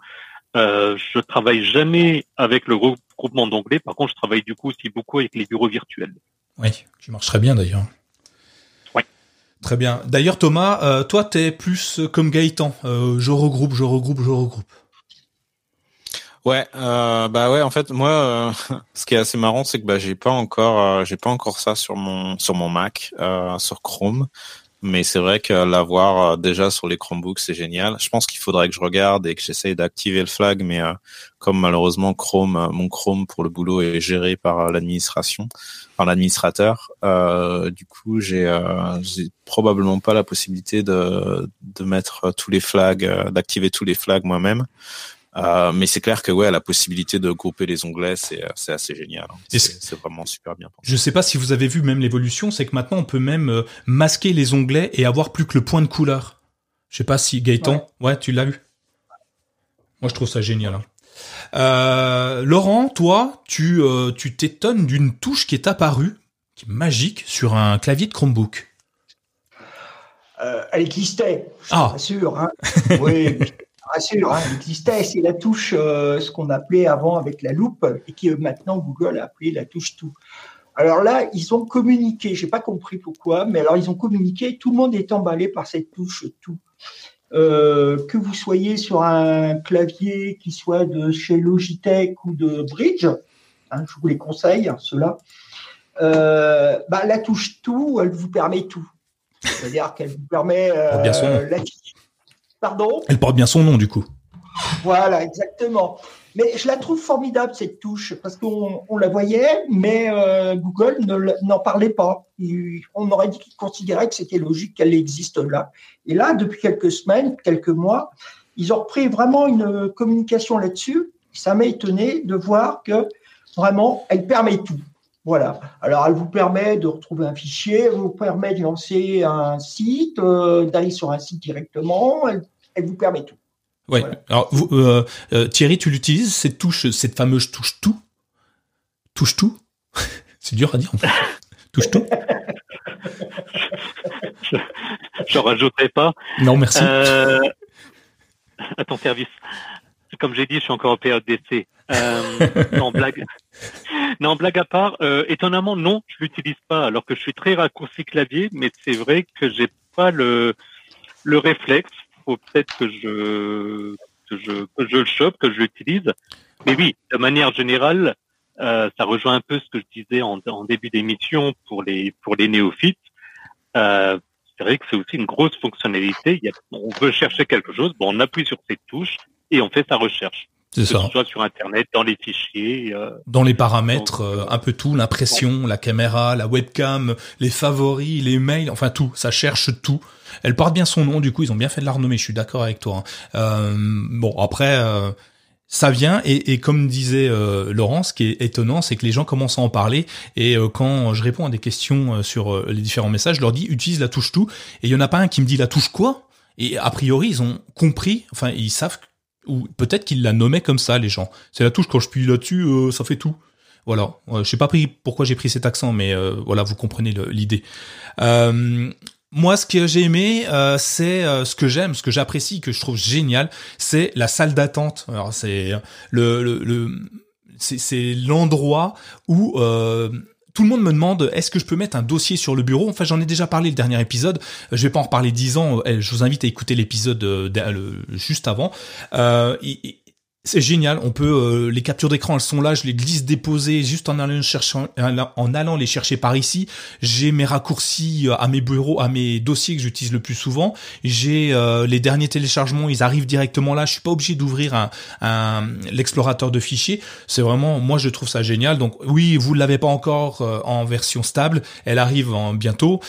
euh, je travaille jamais avec le regroupement d'onglets. Par contre, je travaille du coup aussi beaucoup avec les bureaux virtuels. Oui, qui marche très bien d'ailleurs. Oui. Très bien. D'ailleurs, Thomas, euh, toi, tu es plus comme Gaëtan. Je regroupe, je regroupe, je regroupe. Ouais, euh, bah ouais, en fait, moi, euh, [laughs] ce qui est assez marrant, c'est que bah j'ai pas encore, euh, j'ai pas encore ça sur mon sur mon Mac, euh, sur Chrome. Mais c'est vrai que l'avoir euh, déjà sur les Chromebooks, c'est génial. Je pense qu'il faudrait que je regarde et que j'essaye d'activer le flag, mais comme malheureusement Chrome, mon Chrome pour le boulot est géré par l'administration, par l'administrateur, du coup, j'ai j'ai probablement pas la possibilité de de mettre tous les flags, d'activer tous les flags moi-même. Euh, mais c'est clair que ouais, la possibilité de grouper les onglets, c'est c'est assez génial. Hein. C'est vraiment super bien. Je sais pas si vous avez vu même l'évolution, c'est que maintenant on peut même euh, masquer les onglets et avoir plus que le point de couleur. Je sais pas si Gaëtan, ouais, tu l'as vu. Moi je trouve ça génial. Hein. Euh, Laurent, toi, tu euh, tu t'étonnes d'une touche qui est apparue, qui est magique sur un clavier de Chromebook. elle existait, ah. sûr. Hein. [laughs] oui rassure, hein, il existait, c'est la touche, euh, ce qu'on appelait avant avec la loupe, et qui maintenant Google a appelé la touche tout. Alors là, ils ont communiqué, j'ai pas compris pourquoi, mais alors ils ont communiqué, tout le monde est emballé par cette touche tout. Euh, que vous soyez sur un clavier qui soit de chez Logitech ou de Bridge, hein, je vous les conseille, ceux-là, euh, bah, la touche tout, elle vous permet tout. C'est-à-dire qu'elle vous permet euh, la, Pardon Elle porte bien son nom, du coup. Voilà, exactement. Mais je la trouve formidable, cette touche, parce qu'on on la voyait, mais euh, Google n'en parlait pas. on aurait dit qu'il considérait que c'était logique qu'elle existe là. Et là, depuis quelques semaines, quelques mois, ils ont repris vraiment une communication là-dessus. Ça m'a étonné de voir que vraiment, elle permet tout. Voilà. Alors, elle vous permet de retrouver un fichier, elle vous permet de lancer un site, euh, d'aller sur un site directement, elle, vous permet tout. Oui. Alors, euh, euh, Thierry, tu l'utilises, cette touche, cette fameuse touche tout? Touche tout? [laughs] C'est dur à dire, en fait. touche tout? [laughs] Je rajouterai pas. Non, merci. à ton service. Comme j'ai dit, je suis encore en période d'essai. Euh, non, blague. Non, blague à part. Euh, étonnamment, non, je l'utilise pas. Alors que je suis très raccourci clavier, mais c'est vrai que j'ai pas le le réflexe. Faut peut-être que je que je que je le chope, que je l'utilise. Mais oui, de manière générale, euh, ça rejoint un peu ce que je disais en, début d'émission pour les pour les néophytes. C'est vrai que c'est aussi une grosse fonctionnalité. On veut chercher quelque chose, bon, on appuie sur cette touche et on fait sa recherche. C'est ça. soit sur Internet, dans les fichiers. Euh, dans les paramètres, euh, un peu tout, l'impression, la caméra, la webcam, les favoris, les mails, enfin tout, ça cherche tout. Elle porte bien son nom, du coup, ils ont bien fait de la renommer, je suis d'accord avec toi. Hein. Euh, bon, après, ça vient et, et comme disait euh, Laurent, ce qui est étonnant, c'est que les gens commencent à en parler et euh, quand je réponds à des questions euh, sur euh, les différents messages, je leur dis utilise la touche tout et il y en a pas un qui me dit la touche quoi? Et a priori ils ont compris, enfin ils savent ou peut-être qu'ils la nommaient comme ça les gens. C'est la touche quand je plie là-dessus, ça fait tout. Voilà, je sais pas pris pourquoi j'ai pris cet accent, mais voilà, vous comprenez l'idée. Euh, moi, ce que j'ai aimé, euh, c'est euh, ce que j'aime, ce que j'apprécie, que je trouve génial, c'est la salle d'attente. Alors, c'est le, le, c'est l'endroit où euh, tout le monde me demande est-ce que je peux mettre un dossier sur le bureau? Enfin, j'en ai déjà parlé le dernier épisode. Je vais pas en reparler dix ans. Je vous invite à écouter l'épisode juste avant. C'est génial, on peut euh, les captures d'écran, elles sont là, je les glisse déposées juste en allant chercher, en allant les chercher par ici. J'ai mes raccourcis euh, à mes bureaux, à mes dossiers que j'utilise le plus souvent. J'ai euh, les derniers téléchargements, ils arrivent directement là. Je suis pas obligé d'ouvrir l'explorateur de fichiers. C'est vraiment, moi je trouve ça génial. Donc oui, vous l'avez pas encore en version stable, elle arrive en bientôt,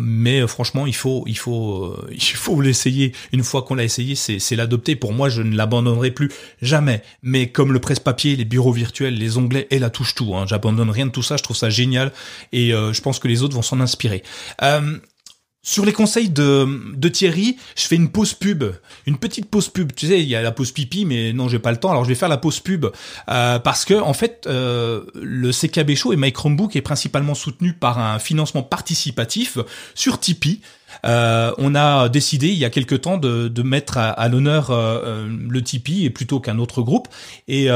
mais franchement il faut, il faut, [laughs] il faut l'essayer. Une fois qu'on l'a essayé, c'est l'adopter. Pour moi, je ne l'abandonnerai plus jamais. Mais comme le presse-papier, les bureaux virtuels, les onglets et la touche tout, hein, j'abandonne rien de tout ça. Je trouve ça génial et euh, je pense que les autres vont s'en inspirer. Euh, sur les conseils de, Thierry, je fais une pause pub, une petite pause pub. Tu sais, il y a la pause pipi, mais non, j'ai pas le temps. Alors je vais faire la pause pub euh, parce que en fait, le CKB Show et My Chromebook est principalement soutenu par un financement participatif sur Tipeee. Euh, on a décidé il y a quelque temps de, de mettre à, l'honneur euh, euh, le Tipeee et plutôt qu'un autre groupe. Et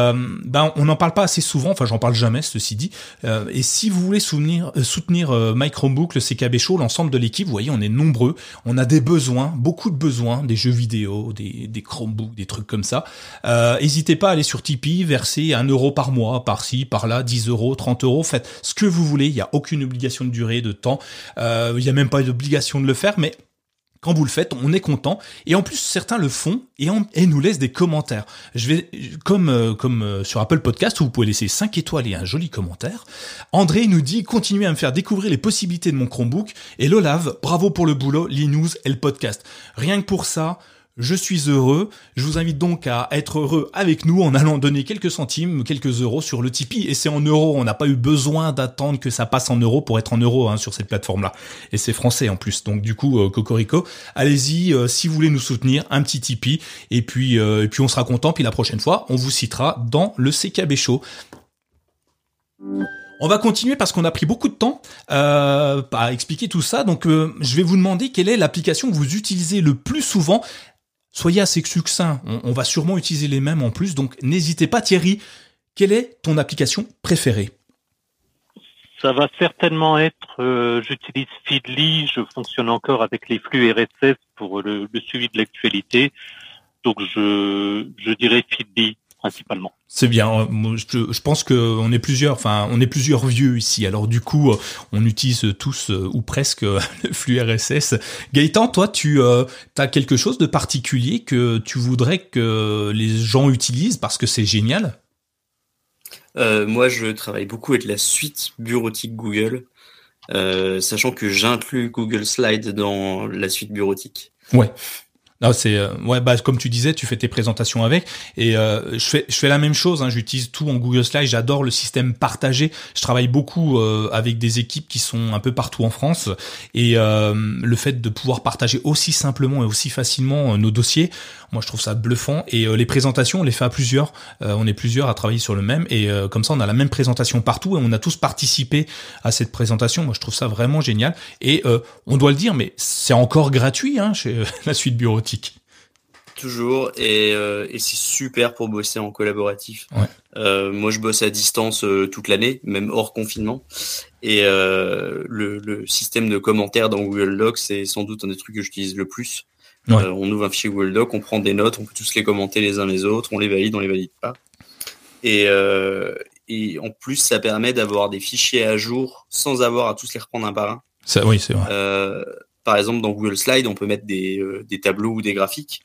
ben on n'en parle pas assez souvent. Enfin, j'en parle jamais, ceci dit. et si vous voulez soutenir, soutenir My Chromebook, le CKB Show, l'ensemble de l'équipe, vous voyez, on est nombreux. On a des besoins, beaucoup de besoins, des jeux vidéo, des, des Chromebooks, des trucs comme ça. N'hésitez pas à aller sur Tipeee, verser un euro par mois, par-ci, par-là, 10 euros, 30 euros. Faites ce que vous voulez. Il n'y a aucune obligation de durée, de temps. Il n'y a même pas d'obligation de le faire mais quand vous le faites, on est content. Et en plus, certains le font et, nous laissent des commentaires. Je vais, comme, euh, euh, sur Apple Podcast, où vous pouvez laisser 5 étoiles et un joli commentaire. André nous dit, continuez à me faire découvrir les possibilités de mon Chromebook. Et Lolave, bravo pour le boulot, news et le podcast. Rien que pour ça, je suis heureux. Je vous invite donc à être heureux avec nous en allant donner quelques centimes, quelques euros sur le Tipeee. Et c'est en euros. On n'a pas eu besoin d'attendre que ça passe en euros pour être en euros hein, sur cette plateforme-là. Et c'est français en plus. Donc du coup, euh, Cocorico, allez-y euh, si vous voulez nous soutenir, un petit Tipeee. Et puis, euh, et puis on sera content. Puis la prochaine fois, on vous citera dans le CKB Show. On va continuer parce qu'on a pris beaucoup de temps euh, à expliquer tout ça. Donc, je vais vous demander quelle est l'application que vous utilisez le plus souvent soyez assez succinct. On, va sûrement utiliser les mêmes en plus, donc n'hésitez pas Thierry. Quelle est ton application préférée? Ça va certainement être, euh, j'utilise Feedly, je fonctionne encore avec les flux RSS pour le, suivi de l'actualité. Donc je, je dirais Feedly principalement. C'est bien. Je, je pense qu'on est plusieurs, enfin, on est plusieurs vieux ici. Alors du coup, on utilise tous euh, ou presque [laughs] le flux RSS. Gaëtan, toi, tu euh, as quelque chose de particulier que tu voudrais que les gens utilisent parce que c'est génial? Euh, Moi, je travaille beaucoup avec la suite bureautique Google, sachant que j'inclus Google Slide dans la suite bureautique. Ouais. Non, c'est euh, ouais, bah comme tu disais, tu fais tes présentations avec et euh, je fais je fais la même chose. Hein, J'utilise tout en Google Slide. J'adore le système partagé. Je travaille beaucoup euh, avec des équipes qui sont un peu partout en France et le fait de pouvoir partager aussi simplement et aussi facilement nos dossiers, moi je trouve ça bluffant. Et les présentations, on les fait à plusieurs. on est plusieurs à travailler sur le même et comme ça on a la même présentation partout et on a tous participé à cette présentation. Moi je trouve ça vraiment génial et on doit le dire, mais c'est encore gratuit hein, chez [laughs] la suite bureau Toujours, euh, et, c'est super pour bosser en collaboratif. Euh, moi, je bosse à distance euh, toute l'année, même hors confinement. Et le, système de commentaires dans Google Docs, c'est sans doute un des trucs que j'utilise le plus. on ouvre un fichier Google Doc, on prend des notes, on peut tous les commenter les uns les autres, on les valide, on les valide pas. Et, et en plus, ça permet d'avoir des fichiers à jour sans avoir à tous les reprendre un par un. Ça, oui, c'est vrai par exemple, dans Google Slide, on peut mettre des, euh, tableaux ou des graphiques.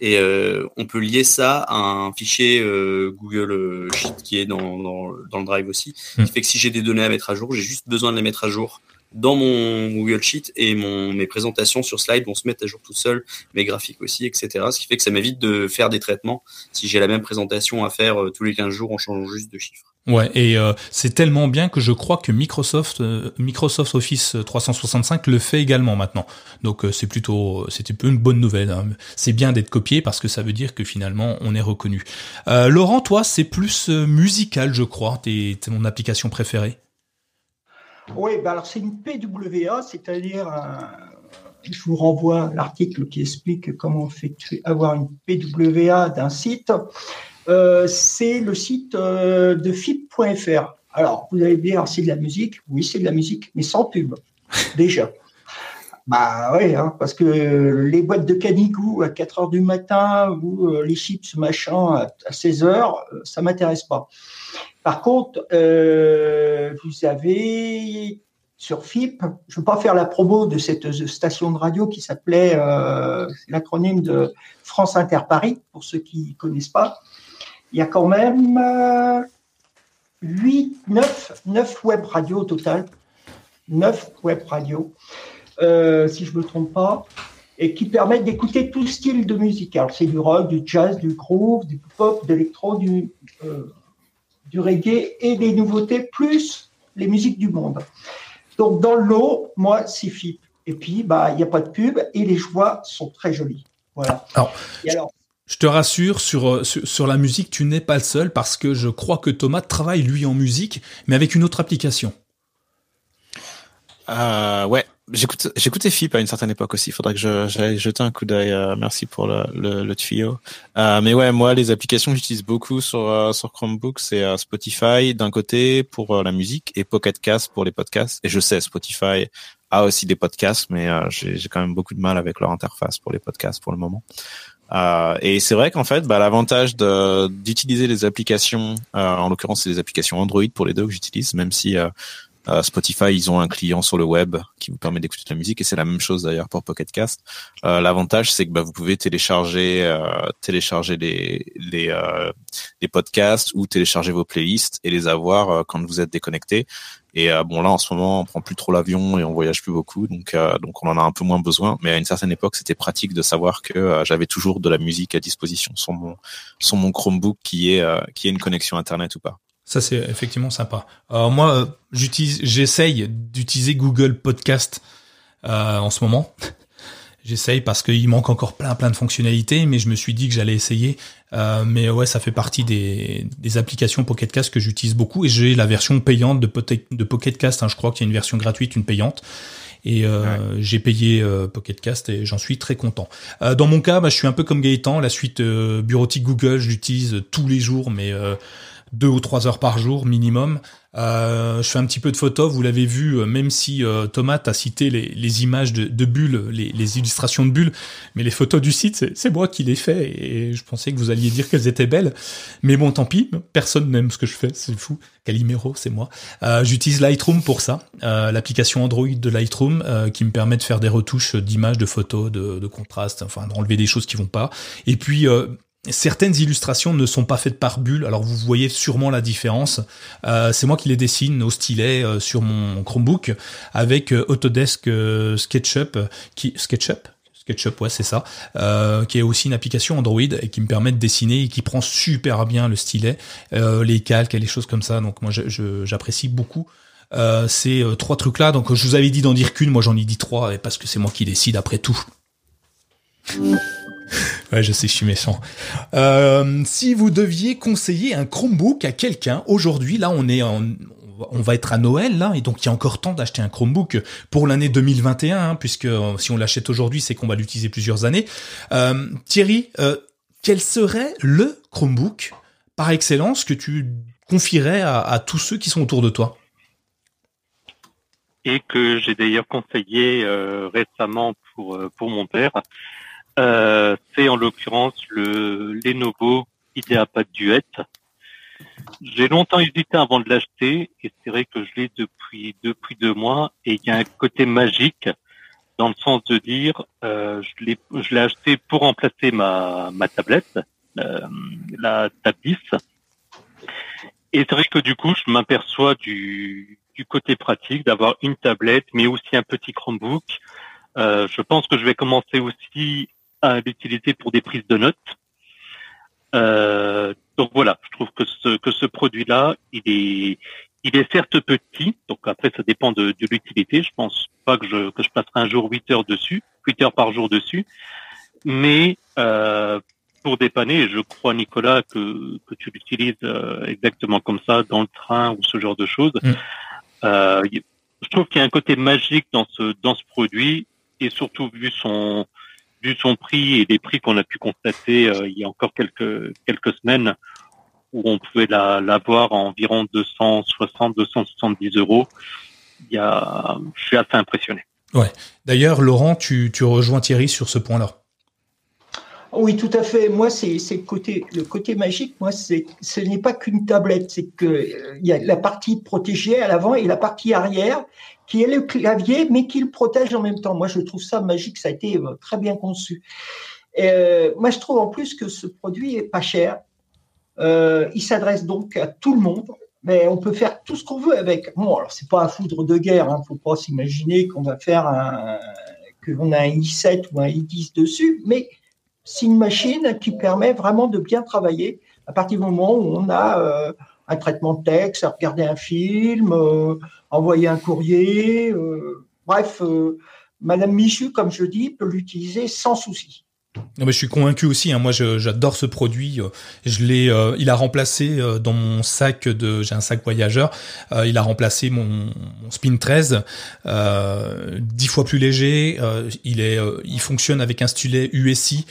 Et euh, on peut lier ça à un fichier euh, Google Sheet qui est dans, le Drive aussi. Ce hmm. Qui fait que si j'ai des données à mettre à jour, j'ai juste besoin de les mettre à jour dans mon Google Sheet et mon, mes présentations sur slide vont se mettre à jour tout seul, mes graphiques aussi, etc. Ce qui fait que ça m'évite de faire des traitements si j'ai la même présentation à faire tous les 15 jours en changeant juste de chiffre. Ouais, et euh, c'est tellement bien que je crois que Microsoft, euh, Microsoft Office 365 le fait également maintenant. Donc euh, c'est plutôt, c'était peu une bonne nouvelle. Hein. C'est bien d'être copié parce que ça veut dire que finalement on est reconnu. Laurent, toi, c'est plus musical, je crois. T'es mon application préférée? Oui, bah alors c'est une PWA, c'est-à-dire je vous renvoie l'article qui explique comment avoir une PWA d'un site. Euh, c'est le site euh, de FIP.fr. Alors, vous allez dire, c'est de la musique? Oui, c'est de la musique, mais sans pub, [laughs] déjà. Bah oui, hein, parce que les boîtes de canigou à 4 heures du matin ou euh, les chips machin à, 16 heures, ça m'intéresse pas. Par contre, vous avez sur FIP, je ne veux pas faire la promo de cette station de radio qui s'appelait l'acronyme de France Inter Paris, pour ceux qui ne connaissent pas il y a quand même 8, 9, 9 web radios au total. 9 web radios, euh, si je ne me trompe pas, et qui permettent d'écouter tout style de musique. Alors, c'est du rock, du jazz, du groove, du pop, de l'électro, du, euh, du reggae et des nouveautés, plus les musiques du monde. Donc, dans le lot, moi, c'est FIP. Et puis, bah, il n'y a pas de pub et les joies sont très jolies. Voilà. et alors je te rassure, euh, sur, sur, la musique, tu n'es pas le seul parce que je crois que Thomas travaille lui en musique, mais avec une autre application. Euh, ouais, j'écoute, j'écoutais FIP à une certaine époque aussi. Il faudrait que j'aille jeter un coup d'œil. Euh, merci pour le, le, tuyau. Euh, mais ouais, moi, les applications que j'utilise beaucoup sur sur Chromebook, c'est Spotify d'un côté pour la musique et Pocket Cast pour les podcasts. Et je sais, Spotify a aussi des podcasts, mais j'ai, j'ai quand même beaucoup de mal avec leur interface pour les podcasts pour le moment. Euh, et c'est vrai qu'en fait, bah, l'avantage d'utiliser les applications, euh, en l'occurrence c'est les applications Android pour les deux que j'utilise, même si euh, euh, Spotify ils ont un client sur le web qui vous permet d'écouter de la musique et c'est la même chose d'ailleurs pour Pocket Cast. Euh, l'avantage c'est que bah, vous pouvez télécharger télécharger les les, podcasts ou télécharger vos playlists et les avoir quand vous êtes déconnecté. Et euh, bon là en ce moment on prend plus trop l'avion et on voyage plus beaucoup, donc euh, donc on en a un peu moins besoin. Mais à une certaine époque c'était pratique de savoir que euh, j'avais toujours de la musique à disposition sur mon sur mon Chromebook qui est qui est une connexion internet ou pas. Ça c'est effectivement sympa. Alors moi j'utilise j'essaye d'utiliser Google Podcast en ce moment. [laughs] J'essaye parce qu'il manque encore plein plein de fonctionnalités, mais je me suis dit que j'allais essayer. Euh, mais ouais, ça fait partie des, des applications Pocket Cast que j'utilise beaucoup et j'ai la version payante de, de Pocket Cast. Hein. je crois qu'il y a une version gratuite, une payante. Et euh, j'ai payé euh, Pocket Cast et j'en suis très content. Euh, dans mon cas, bah, je suis un peu comme Gaëtan. La suite euh, bureautique Google, je l'utilise tous les jours, mais deux ou trois heures par jour minimum. Euh, je fais un petit peu de photos, vous l'avez vu, euh, même si euh, Thomas a cité les, les images de, de bulles, les, les, illustrations de bulles, mais les photos du site, c'est moi qui les fais et je pensais que vous alliez dire qu'elles étaient belles. Mais bon, tant pis, personne n'aime ce que je fais, c'est fou. Calimero, c'est moi. Euh, J'utilise Lightroom pour ça, euh, l'application Android de Lightroom qui me permet de faire des retouches d'images, de photos, de, de contraste, enfin d'enlever des choses qui vont pas. Et puis certaines illustrations ne sont pas faites par bulle. Alors vous voyez sûrement la différence. Euh, c'est moi qui les dessine au stylet euh, sur mon Chromebook avec euh, Autodesk SketchUp, qui SketchUp? SketchUp, ouais, c'est ça, qui est aussi une application Android et qui me permet de dessiner et qui prend super bien le stylet, les calques et les choses comme ça. Donc moi, j'apprécie beaucoup ces trois trucs-là. Donc je vous avais dit d'en dire qu'une, moi j'en ai dit trois, parce que c'est moi qui décide après tout. [laughs] Ouais, je sais, je suis méchant. Euh, si vous deviez conseiller un Chromebook à quelqu'un, aujourd'hui, là, on est en, on va être à Noël là, et donc il y a encore temps d'acheter un Chromebook pour l'année 2021, hein, puisque euh, si on l'achète aujourd'hui, c'est qu'on va l'utiliser plusieurs années. Euh, Thierry, euh, quel serait le Chromebook par excellence que tu confierais à, tous ceux qui sont autour de toi? Et que j'ai d'ailleurs conseillé euh, récemment pour pour mon père. Euh, c'est en l'occurrence le Lenovo IdeaPad Duet. J'ai longtemps hésité avant de l'acheter et c'est vrai que je l'ai depuis depuis deux mois et il y a un côté magique dans le sens de dire euh, je l'ai je l'ai acheté pour remplacer ma ma tablette euh, la Tab 10 et c'est vrai que du coup je m'aperçois du du côté pratique, d'avoir une tablette, mais aussi un petit Chromebook. Euh, je pense que je vais commencer aussi à l'utiliser pour des prises de notes. Euh, donc voilà, je trouve que ce que ce produit-là, il est il est certes petit, donc après ça dépend de, de l'utilité. Je pense pas que je que je passerai un jour 8 heures dessus, 8 heures par jour dessus, mais euh, pour dépanner, je crois Nicolas que que tu l'utilises euh, exactement comme ça dans le train ou ce genre de choses. Mm. Euh, je trouve qu'il y a un côté magique dans ce dans ce produit et surtout vu son vu son prix et les prix qu'on a pu constater euh, il y a encore quelques quelques semaines où on pouvait la, la voir à environ 260 270 euros. Il y a, je suis assez impressionné. Ouais. D'ailleurs, Laurent, tu, tu rejoins Thierry sur ce point-là. Oui, tout à fait. Moi, c'est le côté, le côté magique. Moi, c'est ce n'est pas qu'une tablette, c'est que euh, il y a la partie protégée à l'avant et la partie arrière qui est le clavier, mais qui le protège en même temps. Moi, je trouve ça magique. Ça a été euh, très bien conçu. Euh, moi, je trouve en plus que ce produit est pas cher. Euh, il s'adresse donc à tout le monde, mais on peut faire tout ce qu'on veut avec. Bon, alors c'est pas un foudre de guerre. Hein, faut pas s'imaginer qu'on va faire un qu'on a un i7 ou un i10 dessus, mais c'est une machine qui permet vraiment de bien travailler à partir du moment où on a un traitement de texte, regarder un film, euh, envoyer un courrier. Euh, bref, Madame Michu, comme je dis, peut l'utiliser sans souci. Non, mais je suis convaincu aussi. Hein. moi, j'adore ce produit. Je l'ai. Euh, il a remplacé euh, dans mon sac de. J'ai un sac voyageur. Euh, il a remplacé mon, mon Spin 13, dix fois plus léger. il est. il fonctionne avec un stylet USI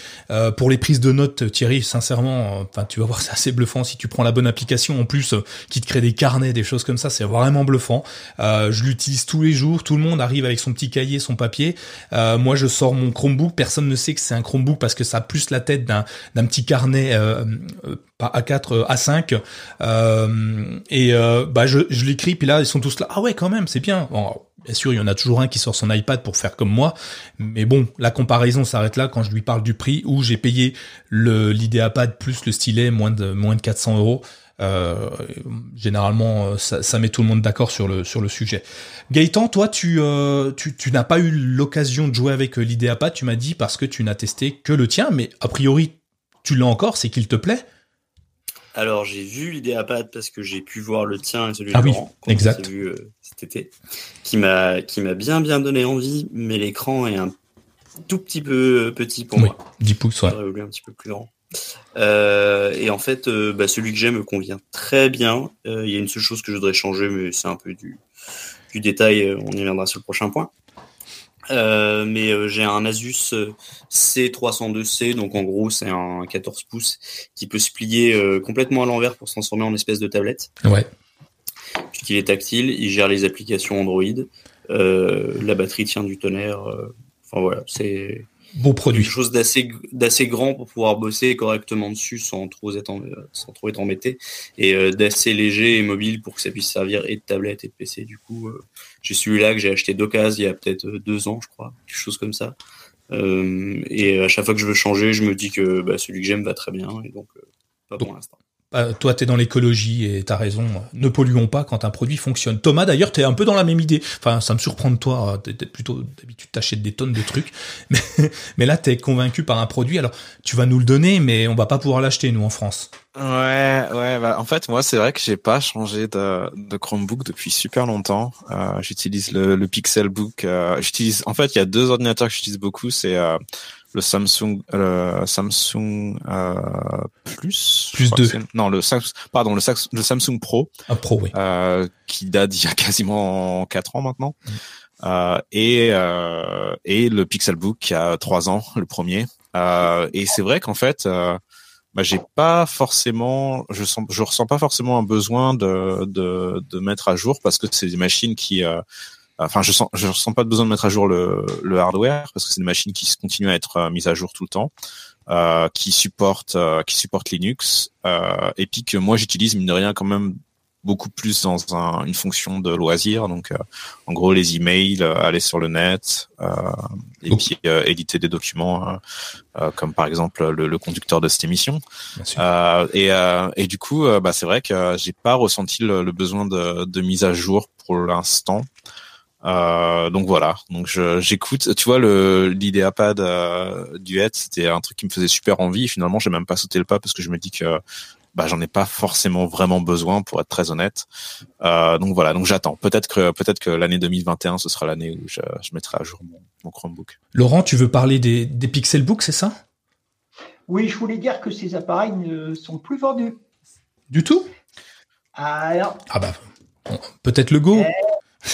pour les prises de notes. Thierry, sincèrement, enfin, tu vas voir, [laughs] c'est assez bluffant si tu prends la bonne application. En plus, qui te crée des carnets, des choses comme ça, c'est vraiment bluffant. je l'utilise tous les jours. Tout le monde arrive avec son petit cahier, son papier. moi, je sors mon Chromebook. Personne ne sait que c'est un Chromebook parce que ça a plus la tête d'un petit carnet euh, euh pas A4 euh, A5 euh, et bah je, je l'écris puis là ils sont tous là ah ouais quand même c'est bien. Bien sûr il y en a toujours un qui sort son iPad pour faire comme moi mais bon la comparaison s'arrête là quand je lui parle du prix où j'ai payé le l'idéapad plus le stylet moins de moins de 400 euros euh, généralement, euh, ça, ça, met tout le monde d'accord sur le sur le sujet. Gaëtan, toi, tu euh, tu, tu n'as pas eu l'occasion de jouer avec l'IdeaPad, tu m'as dit parce que tu n'as testé que le tien, mais a priori, tu l'as encore, c'est qu'il te plaît. Alors j'ai vu l'IdeaPad parce que j'ai pu voir le tien et celui ah de oui, exact. Vu, cet été, qui m'a qui m'a bien bien donné envie, mais l'écran est un tout petit peu petit pour moi. 10 pouces, ouais. J'aurais voulu un petit peu plus grand. Euh, et en fait, euh, bah, celui que j'ai me convient très bien. Euh, il y a une seule chose que je voudrais changer, mais c'est un peu du, du détail. On y reviendra sur le prochain point. mais j'ai un Asus C302C, donc en gros c'est un 14 pouces qui peut se plier complètement à l'envers pour se transformer en espèce de tablette. Ouais. Puisqu'il est tactile, il gère les applications Android, la batterie tient du tonnerre. Enfin voilà, c'est Beau produit. Quelque chose d'assez d'assez grand pour pouvoir bosser correctement dessus sans trop être sans trop être embêté et euh, d'assez léger et mobile pour que ça puisse servir et de tablette et de PC. Du coup, euh, j'ai celui-là que j'ai acheté d'occasion il y a peut-être euh, deux ans, je crois, quelque chose comme ça. et à chaque fois que je veux changer, je me dis que bah, celui que j'aime va très bien et donc pas pour l'instant. Euh, toi, tu es dans l'écologie et t'as raison. Ne polluons pas quand un produit fonctionne. Thomas, d'ailleurs, tu es un peu dans la même idée. Enfin, ça me surprend de toi. T'es plutôt d'habitude t'achètes des tonnes de trucs, [laughs] mais, mais là, t'es convaincu par un produit. Alors, tu vas nous le donner, mais on va pas pouvoir l'acheter nous en France. Ouais, ouais. Bah, en fait, moi, c'est vrai que j'ai pas changé de, Chromebook depuis super longtemps. Euh, j'utilise le, le Pixelbook. Euh, j'utilise. En fait, il y a deux ordinateurs que j'utilise beaucoup. C'est euh, le Samsung le Samsung euh, Plus plus 2 non le pardon le, le Samsung Pro un Pro oui. euh, qui date d'il y a [laughs] quasiment 4 ans maintenant. Mm. euh, et euh, et le Pixelbook qui a 3 ans le premier. Euh, et c'est vrai qu'en fait euh, bah, j'ai pas forcément je sens je ressens pas forcément un besoin de de, de mettre à jour parce que c'est des machines qui Enfin, je sens, je sens pas de besoin de mettre à jour le, le hardware parce que c'est une machine qui continue à être euh, mise à jour tout le temps, euh, qui supporte, euh, qui supporte Linux, euh, et puis que moi j'utilise mine de rien quand même beaucoup plus dans un, une fonction de loisir. Donc, euh, en gros, les emails, euh, aller sur le net, euh, et puis éditer des documents, comme par exemple le, le, conducteur de cette émission. et, et du coup, bah, c'est vrai que j'ai pas ressenti le, le besoin de, de, mise à jour pour l'instant. Euh, donc voilà, donc j'écoute. Tu vois, le l'idéapad euh, duet, c'était un truc qui me faisait super envie. Finalement, j'ai même pas sauté le pas parce que je me dis que bah j'en ai pas forcément vraiment besoin pour être très honnête. Euh, donc voilà, donc j'attends. Peut-être que peut-être que l'année 2021 ce sera l'année où je, je, mettrai à jour mon, Chromebook. Laurent, tu veux parler des, des Pixelbook, c'est ça? Oui, je voulais dire que ces appareils ne sont plus vendus. Du tout? Alors. Ah bah peut-être le Go. Eh,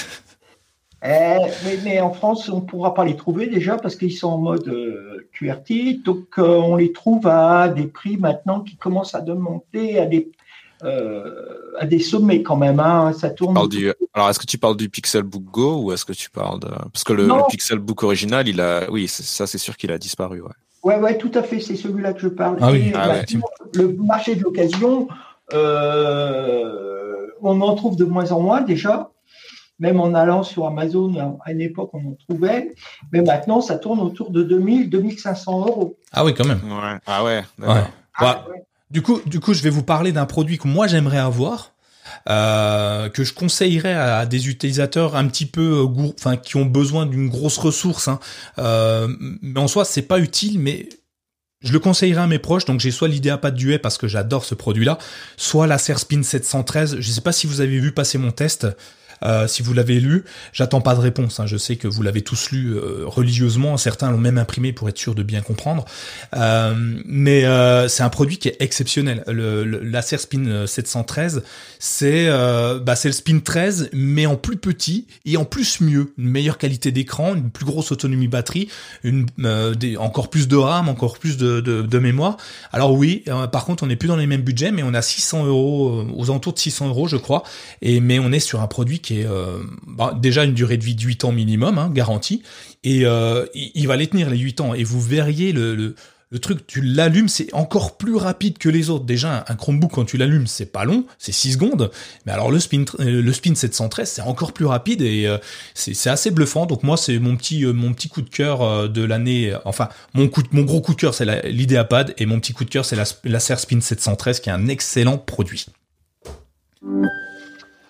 eh, mais, en France, on ne pourra pas les trouver déjà parce qu'ils sont en mode euh, QRT. Donc, euh, on les trouve à des prix maintenant qui commencent à monter à des, euh, à des sommets quand même. Hein. Ça tourne. Alors, est-ce que tu parles du Pixelbook Go ou est-ce que tu parles de. Parce que le, Pixelbook original, il a. Oui, ça, c'est sûr qu'il a disparu. Ouais. Ouais, ouais, tout à fait. C'est celui-là que je parle. Ah oui. Ah le marché de l'occasion, on en trouve de moins en moins déjà même en allant sur Amazon, à une époque, on en trouvait. Mais maintenant, ça tourne autour de 2000, 2500 euros. Ah oui, quand même. Ah ouais. Ah ouais. Du coup, du coup, je vais vous parler d'un produit que moi j'aimerais avoir. Euh, que je conseillerais à, des utilisateurs un petit peu euh, enfin qui ont besoin d'une grosse ressource hein. euh, mais en soi c'est pas utile mais je le conseillerais à mes proches, donc j'ai soit l'Idéapad Duet parce que j'adore ce produit-là, soit la Serspin 713. Je sais pas si vous avez vu passer mon test. Euh, si vous l'avez lu, j'attends pas de réponse. Hein. Je sais que vous l'avez tous lu euh, religieusement. Certains l'ont même imprimé pour être sûr de bien comprendre. Euh, mais c'est un produit qui est exceptionnel. Le, le Laser Spin 713, c'est bah, c'est le Spin 13, mais en plus petit et en plus mieux. Une meilleure qualité d'écran, une plus grosse autonomie batterie, une des, encore plus de RAM, encore plus de, de, de mémoire. Alors oui, par contre, on n'est plus dans les mêmes budgets, mais on a 600 euros, aux alentours de 600 euros, je crois. Et mais on est sur un produit qui euh, bah, déjà une durée de vie de 8 ans minimum, hein, garantie, et euh, il, va les tenir les 8 ans, et vous verriez le, truc, tu l'allumes, c'est encore plus rapide que les autres. Déjà, un Chromebook, quand tu l'allumes, c'est pas long, c'est 6 secondes, mais alors le Spin, euh, le Spin 713, c'est encore plus rapide, et c'est assez bluffant, donc moi, c'est mon petit, coup de cœur de l'année, enfin, mon gros coup de cœur, c'est l'Ideapad, et mon petit coup de cœur, c'est la, la Spin 713, qui est un excellent produit.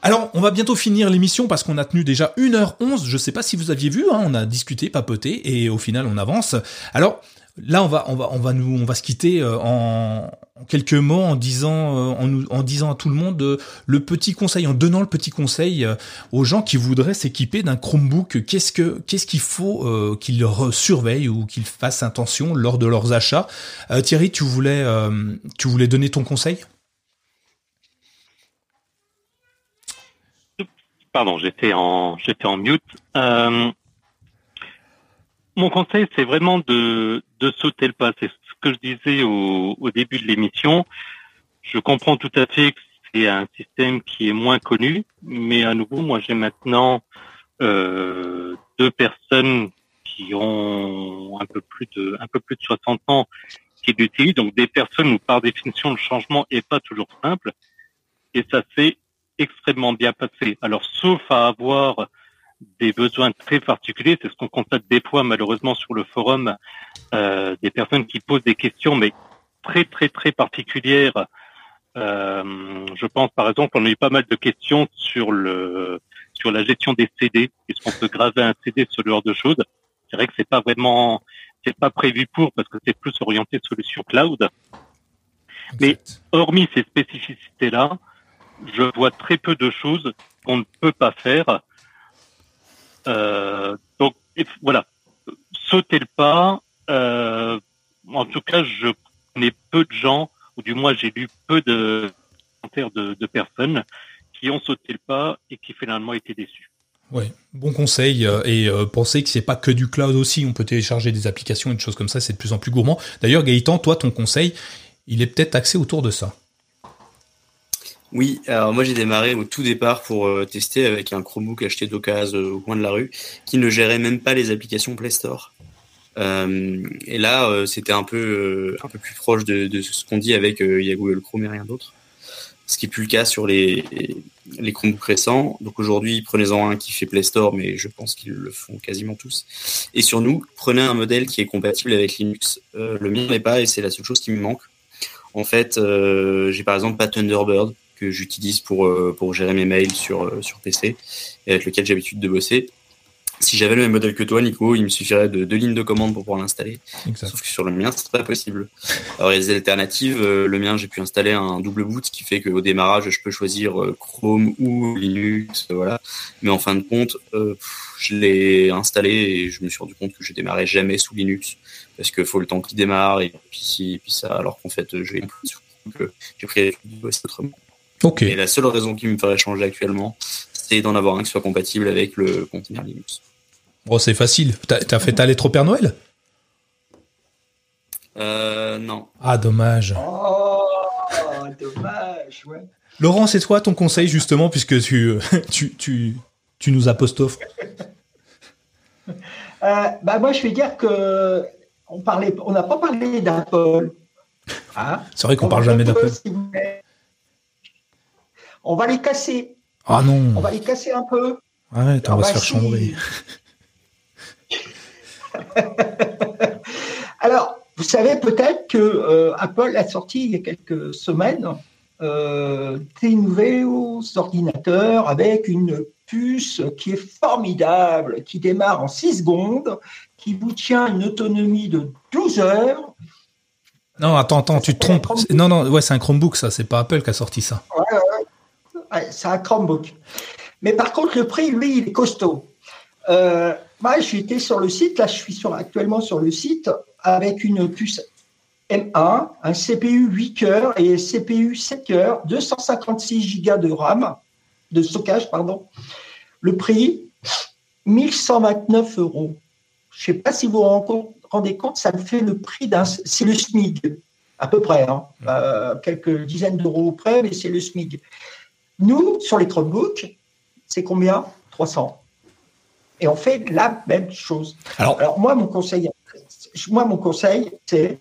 Alors, on va bientôt finir l'émission parce qu'on a tenu déjà 1h11. Je sais pas si vous aviez vu, hein, on a discuté, papoté, et au final, on avance. Alors, là, on va, on va, on va nous, on va se quitter euh, en, quelques mots en disant, euh, en, disant à tout le monde euh, le petit conseil, en donnant le petit conseil aux gens qui voudraient s'équiper d'un Chromebook. Qu'est-ce que, qu'est-ce qu'il faut qu'ils surveillent ou qu'ils fassent attention lors de leurs achats? Thierry, tu voulais, tu voulais donner ton conseil? Pardon, j'étais en j'étais en mute. Euh, mon conseil, c'est vraiment de, de sauter le pas. C'est ce que je disais au, au début de l'émission. Je comprends tout à fait que c'est un système qui est moins connu, mais à nouveau, moi, j'ai maintenant euh, deux personnes qui ont un peu plus de un peu plus de 60 ans qui l'utilisent, donc des personnes où par définition le changement est pas toujours simple, et ça fait extrêmement bien passé. Alors, sauf à avoir des besoins très particuliers, c'est ce qu'on constate des fois malheureusement sur le forum, euh, des personnes qui posent des questions, mais très très très particulières. Euh, je pense par exemple, on a eu pas mal de questions sur le sur la gestion des CD. Est-ce qu'on peut graver un CD ce genre de choses? C'est vrai que c'est pas vraiment, c'est pas prévu pour parce que c'est plus orienté solution cloud. Mais hormis ces spécificités-là, je vois très peu de choses qu'on ne peut pas faire. Euh, donc voilà, sauter le pas. Euh, en tout cas, je connais peu de gens, ou du moins j'ai lu peu de commentaires de, de, personnes qui ont sauté le pas et qui finalement étaient déçus. Ouais, bon conseil euh, et euh, pensez que c'est pas que du cloud aussi, on peut télécharger des applications et des choses comme ça, c'est de plus en plus gourmand. D'ailleurs Gaëtan, toi ton conseil, il est peut-être axé autour de ça. Oui, alors moi j'ai démarré au tout départ pour euh, tester avec un Chromebook acheté d'occasion euh, au coin de la rue qui ne gérait même pas les applications Play Store. Euh, et là, c'était un peu plus proche de, ce qu'on dit avec il y Google Chrome et rien d'autre. Ce qui est plus le cas sur les, les Chromebooks récents. Donc aujourd'hui, prenez-en un qui fait Play Store, mais je pense qu'ils le font quasiment tous. Et sur nous, prenez un modèle qui est compatible avec Linux. le mien n'est pas, et c'est la seule chose qui me manque. En fait, j'ai par exemple pas Thunderbird que j'utilise pour, pour gérer mes mails sur, sur PC et avec lequel j'ai l'habitude de bosser. Si j'avais le même modèle que toi, Nico, il me suffirait de deux lignes de commande pour pouvoir l'installer. Sauf que sur le mien, c'est pas possible. Alors, des alternatives. Euh, le mien, j'ai pu installer un double boot, ce qui fait qu'au démarrage, je peux choisir euh, Chrome ou Linux, voilà. Mais en fin de compte, euh, je l'ai installé et je me suis rendu compte que je démarrais jamais sous Linux parce qu'il faut le temps qu'il démarre et puis, puis ça, alors qu'en fait, je vais j'ai pris autrement. Ok. Et la seule raison qui me ferait changer actuellement, c'est d'en avoir un qui soit compatible avec le conteneur Linux. Bon, c'est facile. T'as as fait ta lettre au Père Noël? Euh, non. Ah, dommage. Oh, dommage, ouais. Laurent, c'est toi ton conseil, justement, puisque tu, tu, tu, tu nous apostrophes. euh, bah, moi, je vais dire que on parlait, on n'a pas parlé d'Apple. Hein c'est vrai qu'on parle jamais d'Apple. On va les casser. Ah non. On va les casser un peu. Arrête, on va se faire chambrer. [laughs] Alors, vous savez peut-être que euh, Apple a sorti il y a quelques semaines euh, des nouveaux ordinateurs avec une puce qui est formidable, qui démarre en 6 secondes, qui vous tient une autonomie de 12 heures. Non, attends, attends, tu te trompes. Non, non, ouais, c'est un Chromebook, ça. C'est pas Apple qui a sorti ça. Ouais, ouais. C'est un Chromebook. Mais par contre, le prix, lui, il est costaud. Euh, moi, j'étais sur le site, là, je suis actuellement sur le site avec une puce M1, un CPU 8 cœurs et CPU 7 cœurs, 256 Go de RAM, de stockage, pardon. Le prix, 1129 euros. Je ne sais pas si vous vous rendez compte, ça fait le prix d'un. C'est le SMIG, à peu près, hein. euh, quelques dizaines d'euros près, mais c'est le SMIG. Nous, sur les Chromebooks, c'est combien? 300 et on fait la même chose. Alors, moi, mon conseil, moi, mon conseil, c'est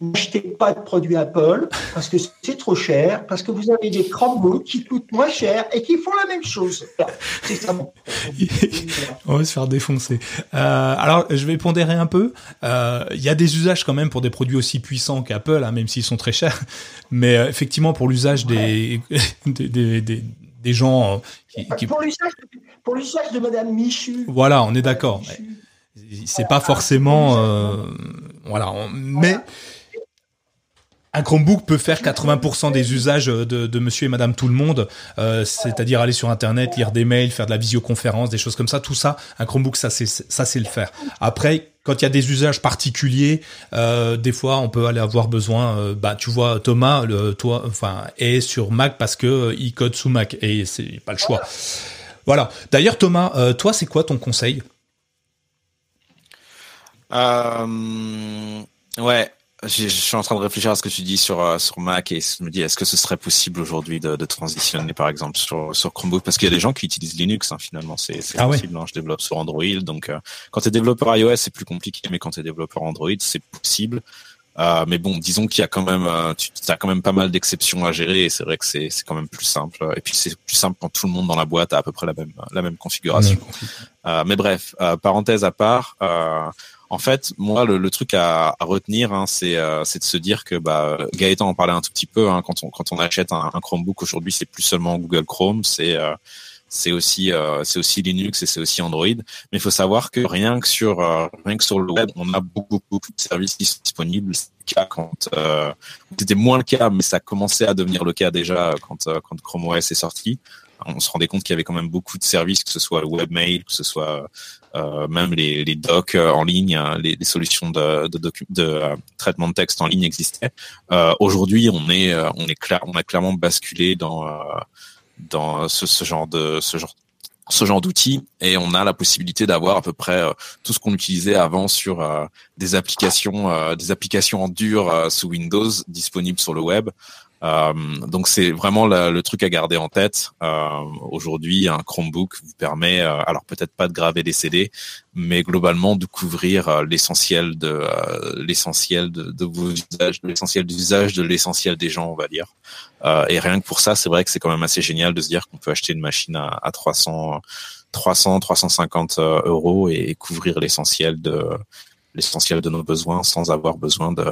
n'achetez pas de produits Apple parce que c'est trop cher, parce que vous avez des Chromebooks qui coûtent moins cher et qui font la même chose. C'est ça. [laughs] On va se faire défoncer. Euh, alors, je vais pondérer un peu. Euh, il y a des usages quand même pour des produits aussi puissants qu'Apple, hein, même s'ils sont très chers. Mais euh, effectivement, pour l'usage des, [laughs] des, des, des, gens qui, qui... Pour l'usage de Madame Michu. Voilà, on est d'accord. C'est pas forcément, voilà, mais un Chromebook peut faire 80% des usages de, de, Monsieur et Madame tout le monde, euh, c'est-à-dire aller sur Internet, lire des mails, faire de la visioconférence, des choses comme ça. Tout ça, un Chromebook, ça c'est ça c'est le faire. Après, quand il y a des usages particuliers, euh, des fois on peut aller avoir besoin. Euh, bah tu vois, Thomas, le, toi, enfin, est sur Mac parce que il code sous Mac et c'est pas le choix. Voilà. D'ailleurs, Thomas, euh, toi, c'est quoi ton conseil? Euh, Ouais, je suis en train de réfléchir à ce que tu dis sur euh, sur Mac et je me dis est-ce que ce serait possible aujourd'hui de, de, transitionner par exemple sur sur Chromebook? Parce qu'il y a des gens qui utilisent Linux hein, finalement c'est ah possible. Hein, je développe sur Android donc euh, quand tu es développeur iOS c'est plus compliqué mais quand tu es développeur Android c'est possible. Euh, mais bon, disons qu'il y a quand même, euh, tu as quand même pas mal d'exceptions à gérer et c'est vrai que c'est quand même plus simple. Et puis c'est plus simple quand tout le monde dans la boîte a à peu près la même la même configuration. Euh, mais bref, euh, parenthèse à part. En fait, moi, le, le truc à, à retenir, hein, c'est c'est de se dire que bah, Gaëtan en parlait un tout petit peu. Hein, quand on quand on achète un, un Chromebook aujourd'hui, c'est plus seulement Google Chrome, c'est c'est aussi euh, aussi Linux et c'est aussi Android. Mais il faut savoir que rien que sur euh, rien que sur le web, on a beaucoup beaucoup de services disponibles. Cas quand euh, c'était moins le cas, mais ça commençait à devenir le cas déjà quand euh, quand Chrome OS est sorti. On se rendait compte qu'il y avait quand même beaucoup de services, que ce soit le webmail, que ce soit euh, même les, les docs en ligne, hein, les, les solutions de, de, de, de traitement de texte en ligne existaient. Aujourd'hui, on est on est clair, on a clairement basculé dans dans ce, ce genre de ce genre ce genre d'outils et on a la possibilité d'avoir à peu près euh, tout ce qu'on utilisait avant sur euh, des applications euh, des applications en dur sous Windows disponibles sur le web euh, donc c'est vraiment le truc à garder en tête. Euh, Aujourd'hui, un Chromebook vous permet, euh, alors peut-être pas de graver des CD, mais globalement de couvrir euh, l'essentiel de euh, l'essentiel de, de, vos usages, l'essentiel d'usage de l'essentiel des gens, on va dire. et rien que pour ça, c'est vrai que c'est quand même assez génial de se dire qu'on peut acheter une machine à, à 300, 300, 350 euros et, couvrir l'essentiel de l'essentiel de nos besoins sans avoir besoin de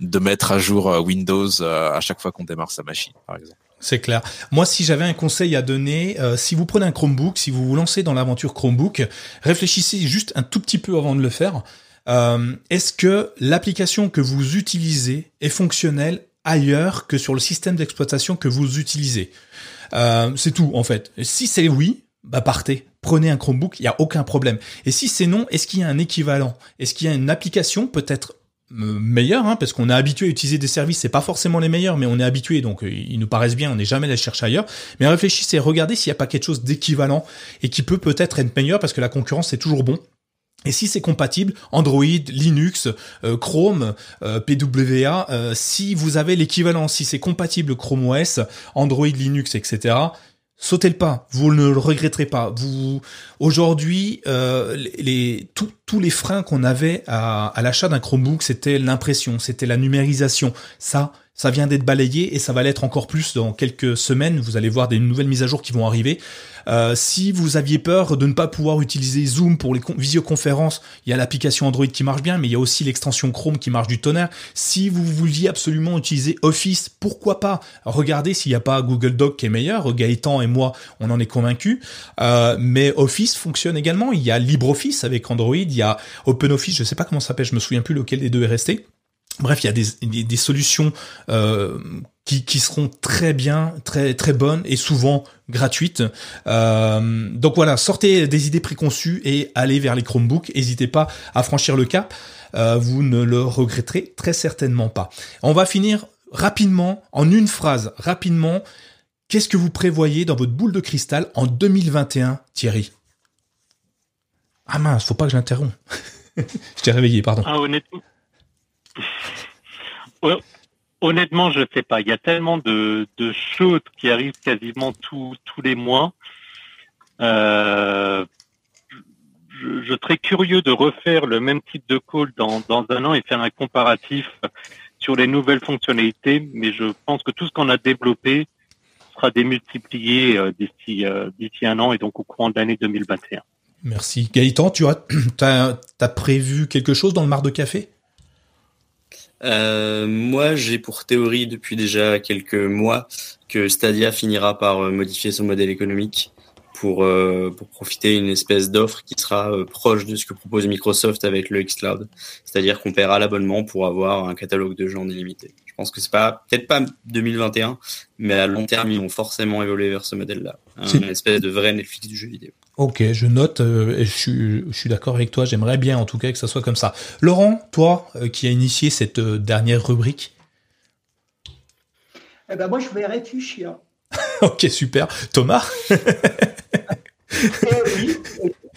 de mettre à jour Windows à chaque fois qu'on démarre sa machine, par exemple. C'est clair. Moi, si j'avais un conseil à donner, si vous prenez un Chromebook, si vous vous lancez dans l'aventure Chromebook, réfléchissez juste un tout petit peu avant de le faire. Est-ce que l'application que vous utilisez est fonctionnelle ailleurs que sur le système d'exploitation que vous utilisez? Euh, c'est tout en fait. Si c'est oui, bah partez, prenez un Chromebook, il y a aucun problème. Et si c'est non, est-ce qu'il y a un équivalent? Est-ce qu'il y a une application peut-être meilleure, hein, parce qu'on est habitué à utiliser des services, c'est pas forcément les meilleurs, mais on est habitué, donc euh, ils nous paraissent bien, on n'est jamais allé chercher ailleurs. Mais réfléchissez, regardez s'il n'y a pas quelque chose d'équivalent et qui peut peut-être être meilleur, parce que la concurrence c'est toujours bon. Et si c'est compatible, Android, Linux, euh, Chrome, euh, PWA, si vous avez l'équivalent, si c'est compatible Chrome OS, Android, Linux, etc., sautez le pas, vous ne le regretterez pas. Vous aujourd'hui, les, tous les freins qu'on avait à, à l'achat d'un Chromebook, c'était l'impression, c'était la numérisation. Ça, ça vient d'être balayé et ça va l'être encore plus dans quelques semaines. Vous allez voir des nouvelles mises à jour qui vont arriver. Euh, si vous aviez peur de ne pas pouvoir utiliser Zoom pour les visioconférences, il y a l'application Android qui marche bien, mais il y a aussi l'extension Chrome qui marche du tonnerre. Si vous vouliez absolument utiliser Office, pourquoi pas Regardez s'il n'y a pas Google Doc qui est meilleur. Gaëtan et moi, on en est convaincus. Euh, mais Office fonctionne également. Il y a LibreOffice avec Android, il y a OpenOffice, je sais pas comment ça s'appelle, je me souviens plus lequel des deux est resté. Bref, il y a des, des, solutions euh, qui, qui, seront très bien, très très bonnes et souvent gratuites. Euh, donc voilà, sortez des idées préconçues et allez vers les Chromebooks. N'hésitez pas à franchir le cap. Euh, vous ne le regretterez très certainement pas. On va finir rapidement, en une phrase, rapidement. Qu'est-ce que vous prévoyez dans votre boule de cristal en 2021, Thierry? Ah mince, faut pas que je l'interrompe. [laughs] je t'ai réveillé, pardon. Ah honnêtement, Honnêtement, je ne sais pas. Il y a tellement de, choses qui arrivent quasiment tous les mois. Euh, je, serais curieux de refaire le même type de call dans, un an et faire un comparatif sur les nouvelles fonctionnalités, mais je pense que tout ce qu'on a développé sera démultiplié euh, euh, d'ici un an et donc au courant de l'année 2021. Merci. Gaëtan, tu as, [clears throat] as prévu quelque chose dans le mar de café? Euh, moi, j'ai pour théorie depuis déjà quelques mois que Stadia finira par euh, modifier son modèle économique pour, euh, pour profiter d'une espèce d'offre qui sera proche de ce que propose Microsoft avec le xCloud. C'est-à-dire qu'on paiera l'abonnement pour avoir un catalogue de jeux en illimité. Je pense que c'est pas, peut-être pas 2021, mais à long terme, ils vont forcément évoluer vers ce modèle-là. Une espèce de vrai Netflix du jeu vidéo. Ok, je note euh, et je suis, je suis d'accord avec toi. J'aimerais bien en tout cas que ça soit comme ça. Laurent, toi euh, qui as initié cette euh, dernière rubrique? Eh ben moi je vais réfléchir. [laughs] ok, super. Thomas? [laughs] Eh oui,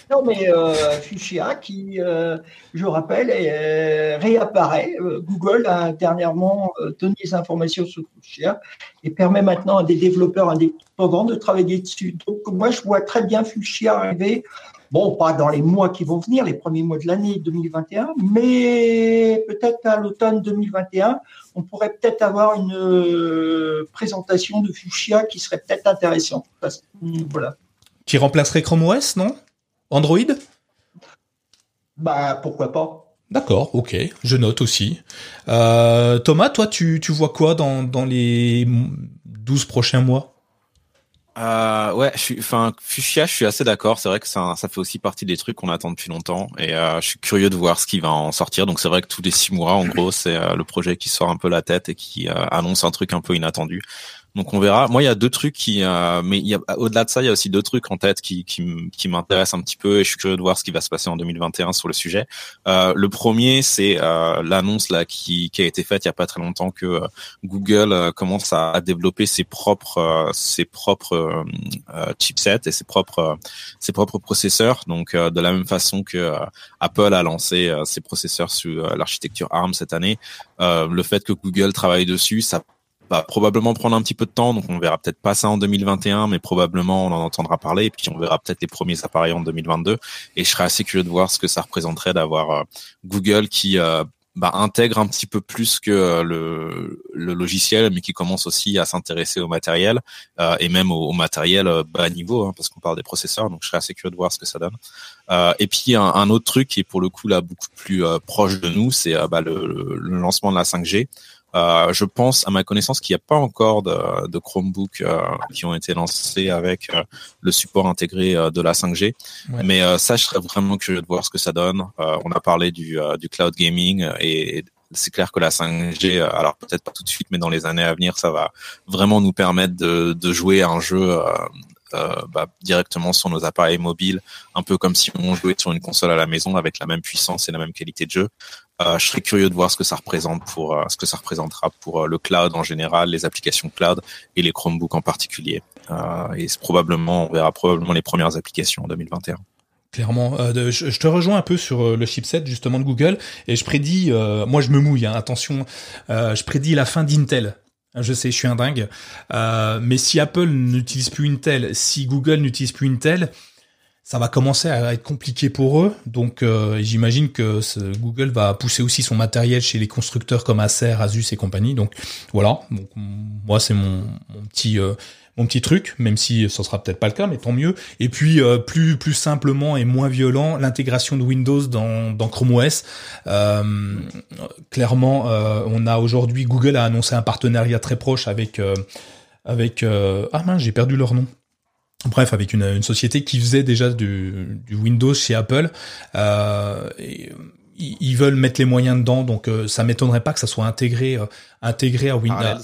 non, mais euh, Fuchsia, qui, euh, je rappelle, euh, réapparaît. Google a dernièrement donné des informations sur Fuchsia et permet maintenant à des développeurs indépendants de travailler dessus. Donc, moi, je vois très bien Fuchsia arriver. Bon, pas dans les mois qui vont venir, les premiers mois de l'année 2021, mais peut-être à l'automne 2021, on pourrait peut-être avoir une présentation de Fuchsia qui serait peut-être intéressante. Voilà. Qui remplacerait Chrome OS, non? Android? Bah pourquoi pas. D'accord, ok, je note aussi. Euh, Thomas, toi, tu, tu vois quoi dans, dans les 12 prochains mois? Euh, ouais, je suis, enfin, Fuchsia, je suis assez d'accord. C'est vrai que ça, ça fait aussi partie des trucs qu'on attend depuis longtemps, et euh, je suis curieux de voir ce qui va en sortir. Donc c'est vrai que tous les six mois, en gros, c'est euh, le projet qui sort un peu la tête et qui euh, annonce un truc un peu inattendu. Donc on verra. Moi, il y a deux trucs qui, euh, mais au-delà de ça, il y a aussi deux trucs en tête qui qui, qui m'intéressent un petit peu et je suis curieux de voir ce qui va se passer en 2021 sur le sujet. Euh, le premier, c'est euh, l'annonce là qui qui a été faite il y a pas très longtemps que euh, Google euh, commence à, développer ses propres ses propres chipsets et ses propres ses propres processeurs. Donc de la même façon que Apple a lancé ses processeurs sur l'architecture ARM cette année, le fait que Google travaille dessus, ça va probablement prendre un petit peu de temps, donc on verra peut-être pas ça en 2021, mais probablement on en entendra parler, et puis on verra peut-être les premiers appareils en 2022. Et je serais assez curieux de voir ce que ça représenterait d'avoir euh, Google qui, euh, bah, intègre un petit peu plus que le, le logiciel, mais qui commence aussi à s'intéresser au matériel et même au, matériel bas niveau, hein, parce qu'on parle des processeurs. Donc je serais assez curieux de voir ce que ça donne. et puis un, un, autre truc qui est pour le coup là beaucoup plus proche de nous, c'est bah, le, le, lancement de la 5G. Euh, je pense, à ma connaissance, qu'il n'y a pas encore de, de Chromebook euh, qui ont été lancés avec euh, le support intégré de la 5G. Mais ça, je serais vraiment curieux de voir ce que ça donne. on a parlé du, du cloud gaming et c'est clair que la 5G, alors peut-être pas tout de suite, mais dans les années à venir, ça va vraiment nous permettre de, de jouer à un jeu euh, bah, directement sur nos appareils mobiles, un peu comme si on jouait sur une console à la maison avec la même puissance et la même qualité de jeu. Euh, je serais curieux de voir ce que ça représente pour euh, ce que ça représentera pour le cloud en général, les applications cloud et les Chromebooks en particulier. et probablement, on verra probablement les premières applications en 2021. Clairement, je, te rejoins un peu sur le chipset justement de Google et je prédis, moi je me mouille, hein, attention, je prédis la fin d'Intel je sais, je suis un dingue. Euh, mais si Apple n'utilise plus Intel, si Google n'utilise plus Intel, ça va commencer à être compliqué pour eux. Donc euh, j'imagine que Google va pousser aussi son matériel chez les constructeurs comme Acer, Asus et compagnie. Donc voilà. Donc moi c'est mon, petit euh, mon petit truc, même si ce sera peut-être pas le cas, mais tant mieux. Et puis euh, plus plus simplement et moins violent, l'intégration de Windows dans, dans Chrome OS. Euh, clairement, euh, on a aujourd'hui Google a annoncé un partenariat très proche avec avec ah mince j'ai perdu leur nom. Bref, avec une, société qui faisait déjà du, Windows chez Apple. Et, ils veulent mettre les moyens dedans, donc ça m'étonnerait pas que ça soit intégré intégré à Windows.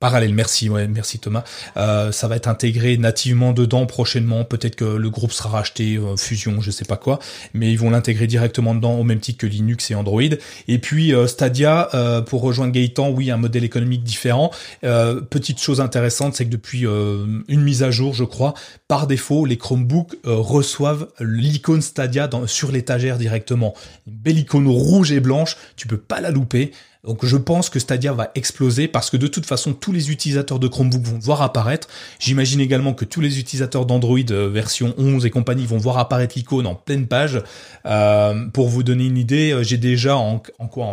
Parallèle, merci, ouais, merci Thomas. Euh, ça va être intégré nativement dedans prochainement. Peut-être que le groupe sera racheté, euh, fusion, je sais pas quoi, mais ils vont l'intégrer directement dedans au même titre que Linux et Android. Et puis euh, Stadia, pour rejoindre Gaëtan, oui, un modèle économique différent. petite chose intéressante, c'est que depuis une mise à jour, je crois, par défaut, les Chromebooks reçoivent l'icône Stadia sur l'étagère directement. Une belle icône rouge et blanche, tu peux pas la louper. Donc je pense que Stadia va exploser parce que de toute façon tous les utilisateurs de Chromebook vont voir apparaître. J'imagine également que tous les utilisateurs d'Android euh, version 11 et compagnie vont voir apparaître l'icône en pleine page. Euh, pour vous donner une idée, euh, j'ai déjà en,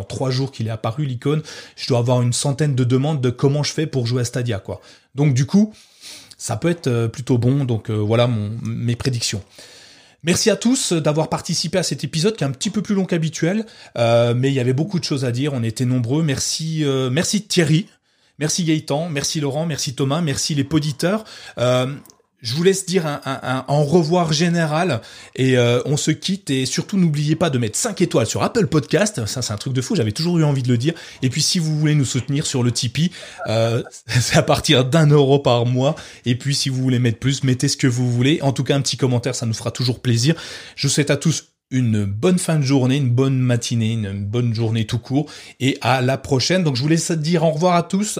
trois jours qu'il est apparu l'icône, je dois avoir une centaine de demandes de comment je fais pour jouer à Stadia quoi. Donc du coup, ça peut être plutôt bon. Donc voilà mes prédictions. Merci à tous d'avoir participé à cet épisode qui est un petit peu plus long qu'habituel, euh, mais il y avait beaucoup de choses à dire, on était nombreux. Merci, euh, merci Thierry, merci Gaëtan, merci Laurent, merci Thomas, merci les poditeurs. Euh, je vous laisse dire un, un, revoir général et euh, on se quitte et surtout n'oubliez pas de mettre 5 étoiles sur Apple Podcast, ça c'est un truc de fou, j'avais toujours eu envie de le dire. Et puis si vous voulez nous soutenir sur le Tipeee, euh, [laughs] c'est à partir d'un euro par mois. Et puis si vous voulez mettre plus, mettez ce que vous voulez. En tout cas un petit commentaire, ça nous fera toujours plaisir. Je vous souhaite à tous une bonne fin de journée, une bonne matinée, une bonne journée tout court et à la prochaine. Donc je vous laisse dire au revoir à tous